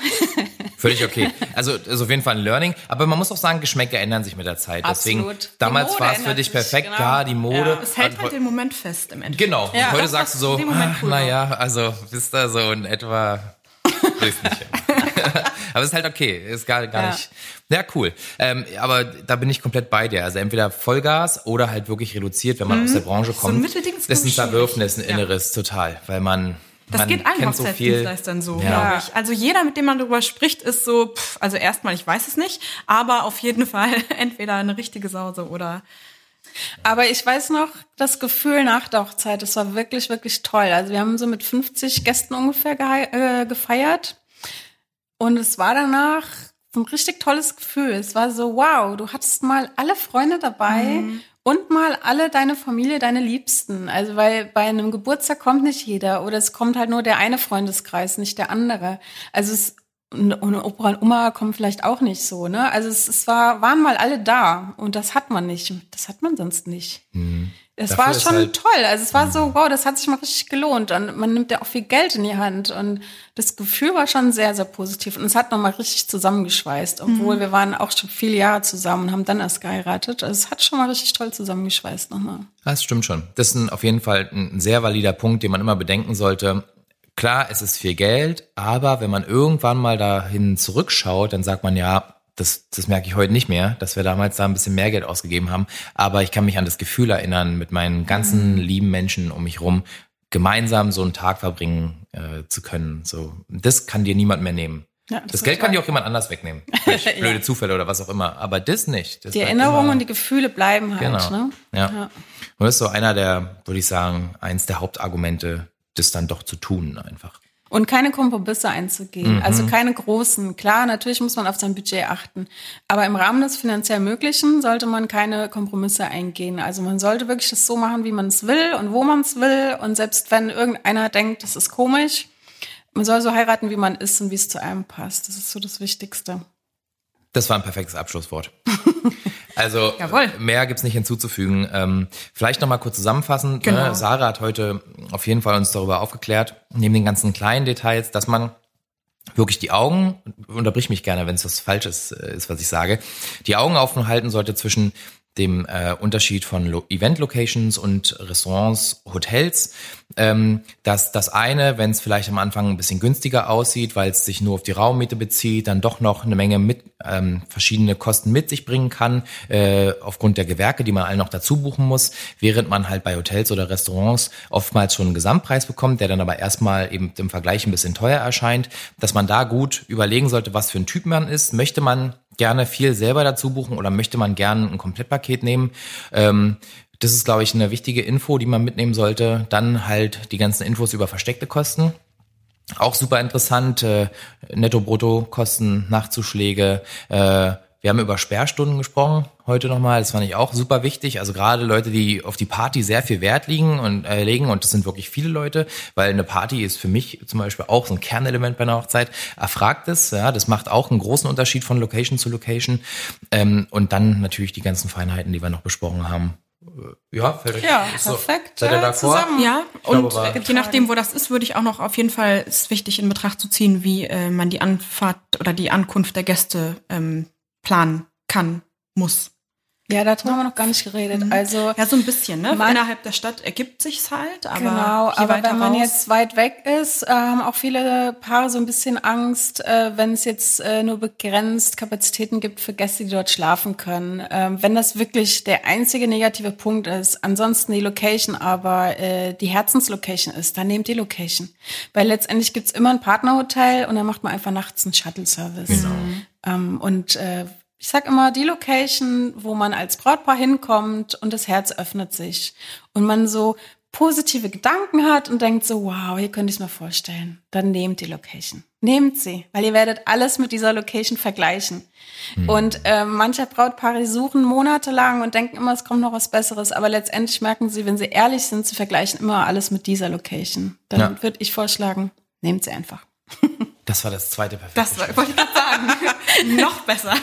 Völlig okay. Also, also auf jeden Fall ein Learning. Aber man muss auch sagen, Geschmäcker ändern sich mit der Zeit. Absolut. Deswegen, damals war es für dich perfekt. Genau. Ja, die Mode. Ja. Es hält halt den Moment fest im Endeffekt. Genau. Ja, heute sagst du so, ah, cool naja, also bist da so in etwa, aber es ist halt okay, ist gar, gar ja. nicht. Ja, cool. Ähm, aber da bin ich komplett bei dir. Also entweder Vollgas oder halt wirklich reduziert, wenn man mhm. aus der Branche kommt. So ein Mittelding ist ein Zerwürfnis, ein inneres, ja. total. Weil man das man geht allen Hochzeitsdienstleistern so, so ja. glaube ich. Also jeder, mit dem man darüber spricht, ist so, pff, also erstmal, ich weiß es nicht, aber auf jeden Fall entweder eine richtige Sause oder aber ich weiß noch, das Gefühl nach der Hochzeit, das war wirklich, wirklich toll. Also wir haben so mit 50 Gästen ungefähr äh, gefeiert. Und es war danach so ein richtig tolles Gefühl. Es war so, wow, du hattest mal alle Freunde dabei mhm. Und mal alle deine Familie, deine Liebsten. Also weil bei einem Geburtstag kommt nicht jeder oder es kommt halt nur der eine Freundeskreis, nicht der andere. Also es und Opa und Oma kommen vielleicht auch nicht so, ne? Also es, es war, waren mal alle da und das hat man nicht. Das hat man sonst nicht. Mhm. Es war schon halt toll. Also es war so, wow, das hat sich mal richtig gelohnt. Und man nimmt ja auch viel Geld in die Hand. Und das Gefühl war schon sehr, sehr positiv. Und es hat nochmal richtig zusammengeschweißt. Obwohl mhm. wir waren auch schon viele Jahre zusammen und haben dann erst geheiratet. Also es hat schon mal richtig toll zusammengeschweißt nochmal. Das stimmt schon. Das ist ein, auf jeden Fall ein sehr valider Punkt, den man immer bedenken sollte. Klar, es ist viel Geld, aber wenn man irgendwann mal dahin zurückschaut, dann sagt man ja, das, das merke ich heute nicht mehr, dass wir damals da ein bisschen mehr Geld ausgegeben haben. Aber ich kann mich an das Gefühl erinnern, mit meinen ganzen mhm. lieben Menschen um mich rum gemeinsam so einen Tag verbringen äh, zu können. So, das kann dir niemand mehr nehmen. Ja, das, das Geld kann dir auch jemand anders wegnehmen. Blöde ja. Zufälle oder was auch immer. Aber das nicht. Das die Erinnerungen und die Gefühle bleiben halt. Genau. Ne? Ja. ja. Und das ist so einer der, würde ich sagen, eins der Hauptargumente, das dann doch zu tun einfach. Und keine Kompromisse einzugehen. Mhm. Also keine großen. Klar, natürlich muss man auf sein Budget achten. Aber im Rahmen des finanziell Möglichen sollte man keine Kompromisse eingehen. Also man sollte wirklich das so machen, wie man es will und wo man es will. Und selbst wenn irgendeiner denkt, das ist komisch, man soll so heiraten, wie man ist und wie es zu einem passt. Das ist so das Wichtigste. Das war ein perfektes Abschlusswort. Also Jawohl. mehr gibt's nicht hinzuzufügen. Ähm, vielleicht nochmal kurz zusammenfassend. Ne? Genau. Ne? Sarah hat heute auf jeden Fall uns darüber aufgeklärt, neben den ganzen kleinen Details, dass man wirklich die Augen, unterbrich mich gerne, wenn es was Falsches äh, ist, was ich sage, die Augen offen halten sollte zwischen dem äh, Unterschied von Event-Locations und Restaurants, Hotels, ähm, dass das eine, wenn es vielleicht am Anfang ein bisschen günstiger aussieht, weil es sich nur auf die Raummiete bezieht, dann doch noch eine Menge mit ähm, verschiedene Kosten mit sich bringen kann, äh, aufgrund der Gewerke, die man allen noch dazu buchen muss, während man halt bei Hotels oder Restaurants oftmals schon einen Gesamtpreis bekommt, der dann aber erstmal eben im Vergleich ein bisschen teuer erscheint, dass man da gut überlegen sollte, was für ein Typ man ist. Möchte man gerne viel selber dazu buchen oder möchte man gerne ein Komplettpaket nehmen? Ähm, das ist, glaube ich, eine wichtige Info, die man mitnehmen sollte. Dann halt die ganzen Infos über versteckte Kosten. Auch super interessant, äh, Netto-Brutto-Kosten, Nachzuschläge, äh, wir haben über Sperrstunden gesprochen heute nochmal. Das fand ich auch super wichtig. Also gerade Leute, die auf die Party sehr viel Wert liegen und äh, legen, und das sind wirklich viele Leute, weil eine Party ist für mich zum Beispiel auch so ein Kernelement bei einer Hochzeit. Erfragt es, ja, das macht auch einen großen Unterschied von Location zu Location. Ähm, und dann natürlich die ganzen Feinheiten, die wir noch besprochen haben. Äh, ja, fällt euch ja, so, perfekt. Seid ihr zusammen. Ja, und glaube, je nachdem, wo das ist, würde ich auch noch auf jeden Fall ist wichtig in Betracht zu ziehen, wie äh, man die Anfahrt oder die Ankunft der Gäste ähm, planen kann, muss. Ja, darüber haben wir noch gar nicht geredet. Mhm. Also ja, so ein bisschen. Ne? Man, Innerhalb der Stadt ergibt sich's halt. Aber genau, aber wenn man jetzt weit weg ist, äh, haben auch viele Paare so ein bisschen Angst, äh, wenn es jetzt äh, nur begrenzt Kapazitäten gibt für Gäste, die dort schlafen können. Ähm, wenn das wirklich der einzige negative Punkt ist, ansonsten die Location aber äh, die Herzenslocation ist, dann nehmt die Location. Weil letztendlich gibt's immer ein Partnerhotel und dann macht man einfach nachts einen Shuttle-Service. Genau. Ähm, und äh, ich sag immer, die Location, wo man als Brautpaar hinkommt und das Herz öffnet sich und man so positive Gedanken hat und denkt so, wow, hier könnte ich es mir vorstellen, dann nehmt die Location. Nehmt sie, weil ihr werdet alles mit dieser Location vergleichen. Mhm. Und äh, manche Brautpaare suchen monatelang und denken immer, es kommt noch was Besseres, aber letztendlich merken sie, wenn sie ehrlich sind, sie vergleichen immer alles mit dieser Location. Dann ja. würde ich vorschlagen, nehmt sie einfach. Das war das zweite perfekte. Das war, wollte ich gerade sagen. Noch besser.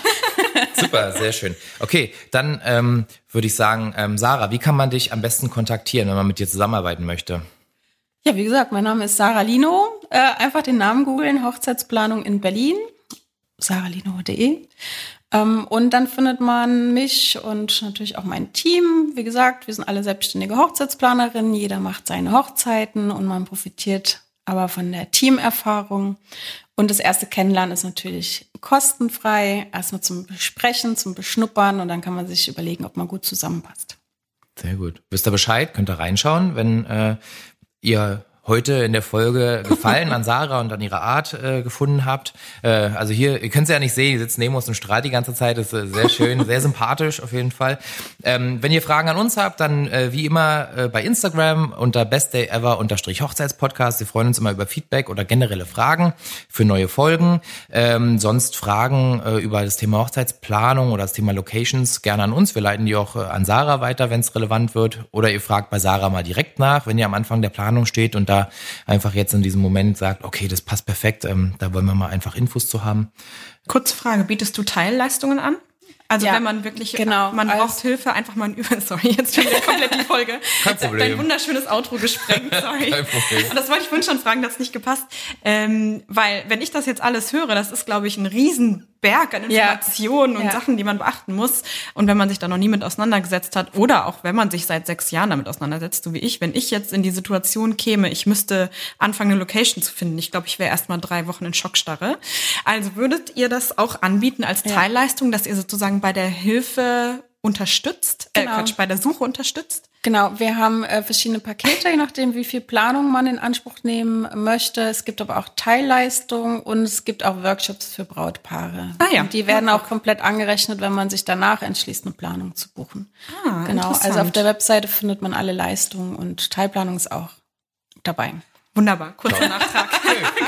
Super, sehr schön. Okay, dann ähm, würde ich sagen, ähm, Sarah, wie kann man dich am besten kontaktieren, wenn man mit dir zusammenarbeiten möchte? Ja, wie gesagt, mein Name ist Sarah Lino. Äh, einfach den Namen googeln, Hochzeitsplanung in Berlin, saralino.de. Ähm, und dann findet man mich und natürlich auch mein Team. Wie gesagt, wir sind alle selbstständige Hochzeitsplanerinnen. Jeder macht seine Hochzeiten und man profitiert aber von der Teamerfahrung. Und das erste Kennenlernen ist natürlich kostenfrei, erstmal zum Besprechen, zum Beschnuppern und dann kann man sich überlegen, ob man gut zusammenpasst. Sehr gut. Wisst ihr Bescheid? Könnt ihr reinschauen, wenn äh, ihr heute in der Folge Gefallen an Sarah und an ihrer Art äh, gefunden habt. Äh, also hier, ihr könnt sie ja nicht sehen, die sitzt neben uns und strahlt die ganze Zeit. Das ist äh, sehr schön, sehr sympathisch auf jeden Fall. Ähm, wenn ihr Fragen an uns habt, dann äh, wie immer äh, bei Instagram unter bestdayever Hochzeitspodcast. Wir freuen uns immer über Feedback oder generelle Fragen für neue Folgen. Ähm, sonst Fragen äh, über das Thema Hochzeitsplanung oder das Thema Locations gerne an uns. Wir leiten die auch äh, an Sarah weiter, wenn es relevant wird. Oder ihr fragt bei Sarah mal direkt nach, wenn ihr am Anfang der Planung steht und da einfach jetzt in diesem Moment sagt, okay, das passt perfekt, ähm, da wollen wir mal einfach Infos zu haben. Kurze Frage, bietest du Teilleistungen an? Also ja, wenn man wirklich, genau, man braucht Hilfe, einfach mal über, sorry, jetzt schon wieder komplett die Folge. Kein Problem. Dein wunderschönes Outro gesprengt, sorry. Kein Problem. Das wollte ich vorhin schon fragen, das hat nicht gepasst. Ähm, weil, wenn ich das jetzt alles höre, das ist, glaube ich, ein riesen Berg an Informationen ja. und ja. Sachen, die man beachten muss. Und wenn man sich da noch nie mit auseinandergesetzt hat oder auch wenn man sich seit sechs Jahren damit auseinandersetzt, so wie ich, wenn ich jetzt in die Situation käme, ich müsste anfangen, eine Location zu finden, ich glaube, ich wäre erst mal drei Wochen in Schockstarre. Also würdet ihr das auch anbieten als Teilleistung, dass ihr sozusagen bei der Hilfe unterstützt, äh, Genau. Quatsch, bei der Suche unterstützt. Genau, wir haben äh, verschiedene Pakete, je nachdem, wie viel Planung man in Anspruch nehmen möchte. Es gibt aber auch Teilleistungen und es gibt auch Workshops für Brautpaare. Ah ja. Und die werden auch komplett angerechnet, wenn man sich danach entschließt, eine Planung zu buchen. Ah, genau, also auf der Webseite findet man alle Leistungen und Teilplanung ist auch dabei. Wunderbar, kurzer Nachtrag.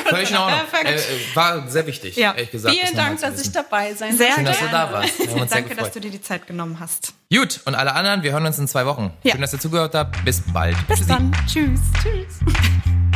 Völlig in Ordnung. Äh, äh, war sehr wichtig, Ja. ehrlich gesagt. Vielen Dank, dass ich dabei sein Sehr durfte. Schön, dass du gerne. da warst. Wir Danke, dass du dir die Zeit genommen hast. Gut, und alle anderen, wir hören uns in zwei Wochen. Ja. Schön, dass ihr zugehört habt. Bis bald. Bis Tschüssi. dann. Tschüss. Tschüss.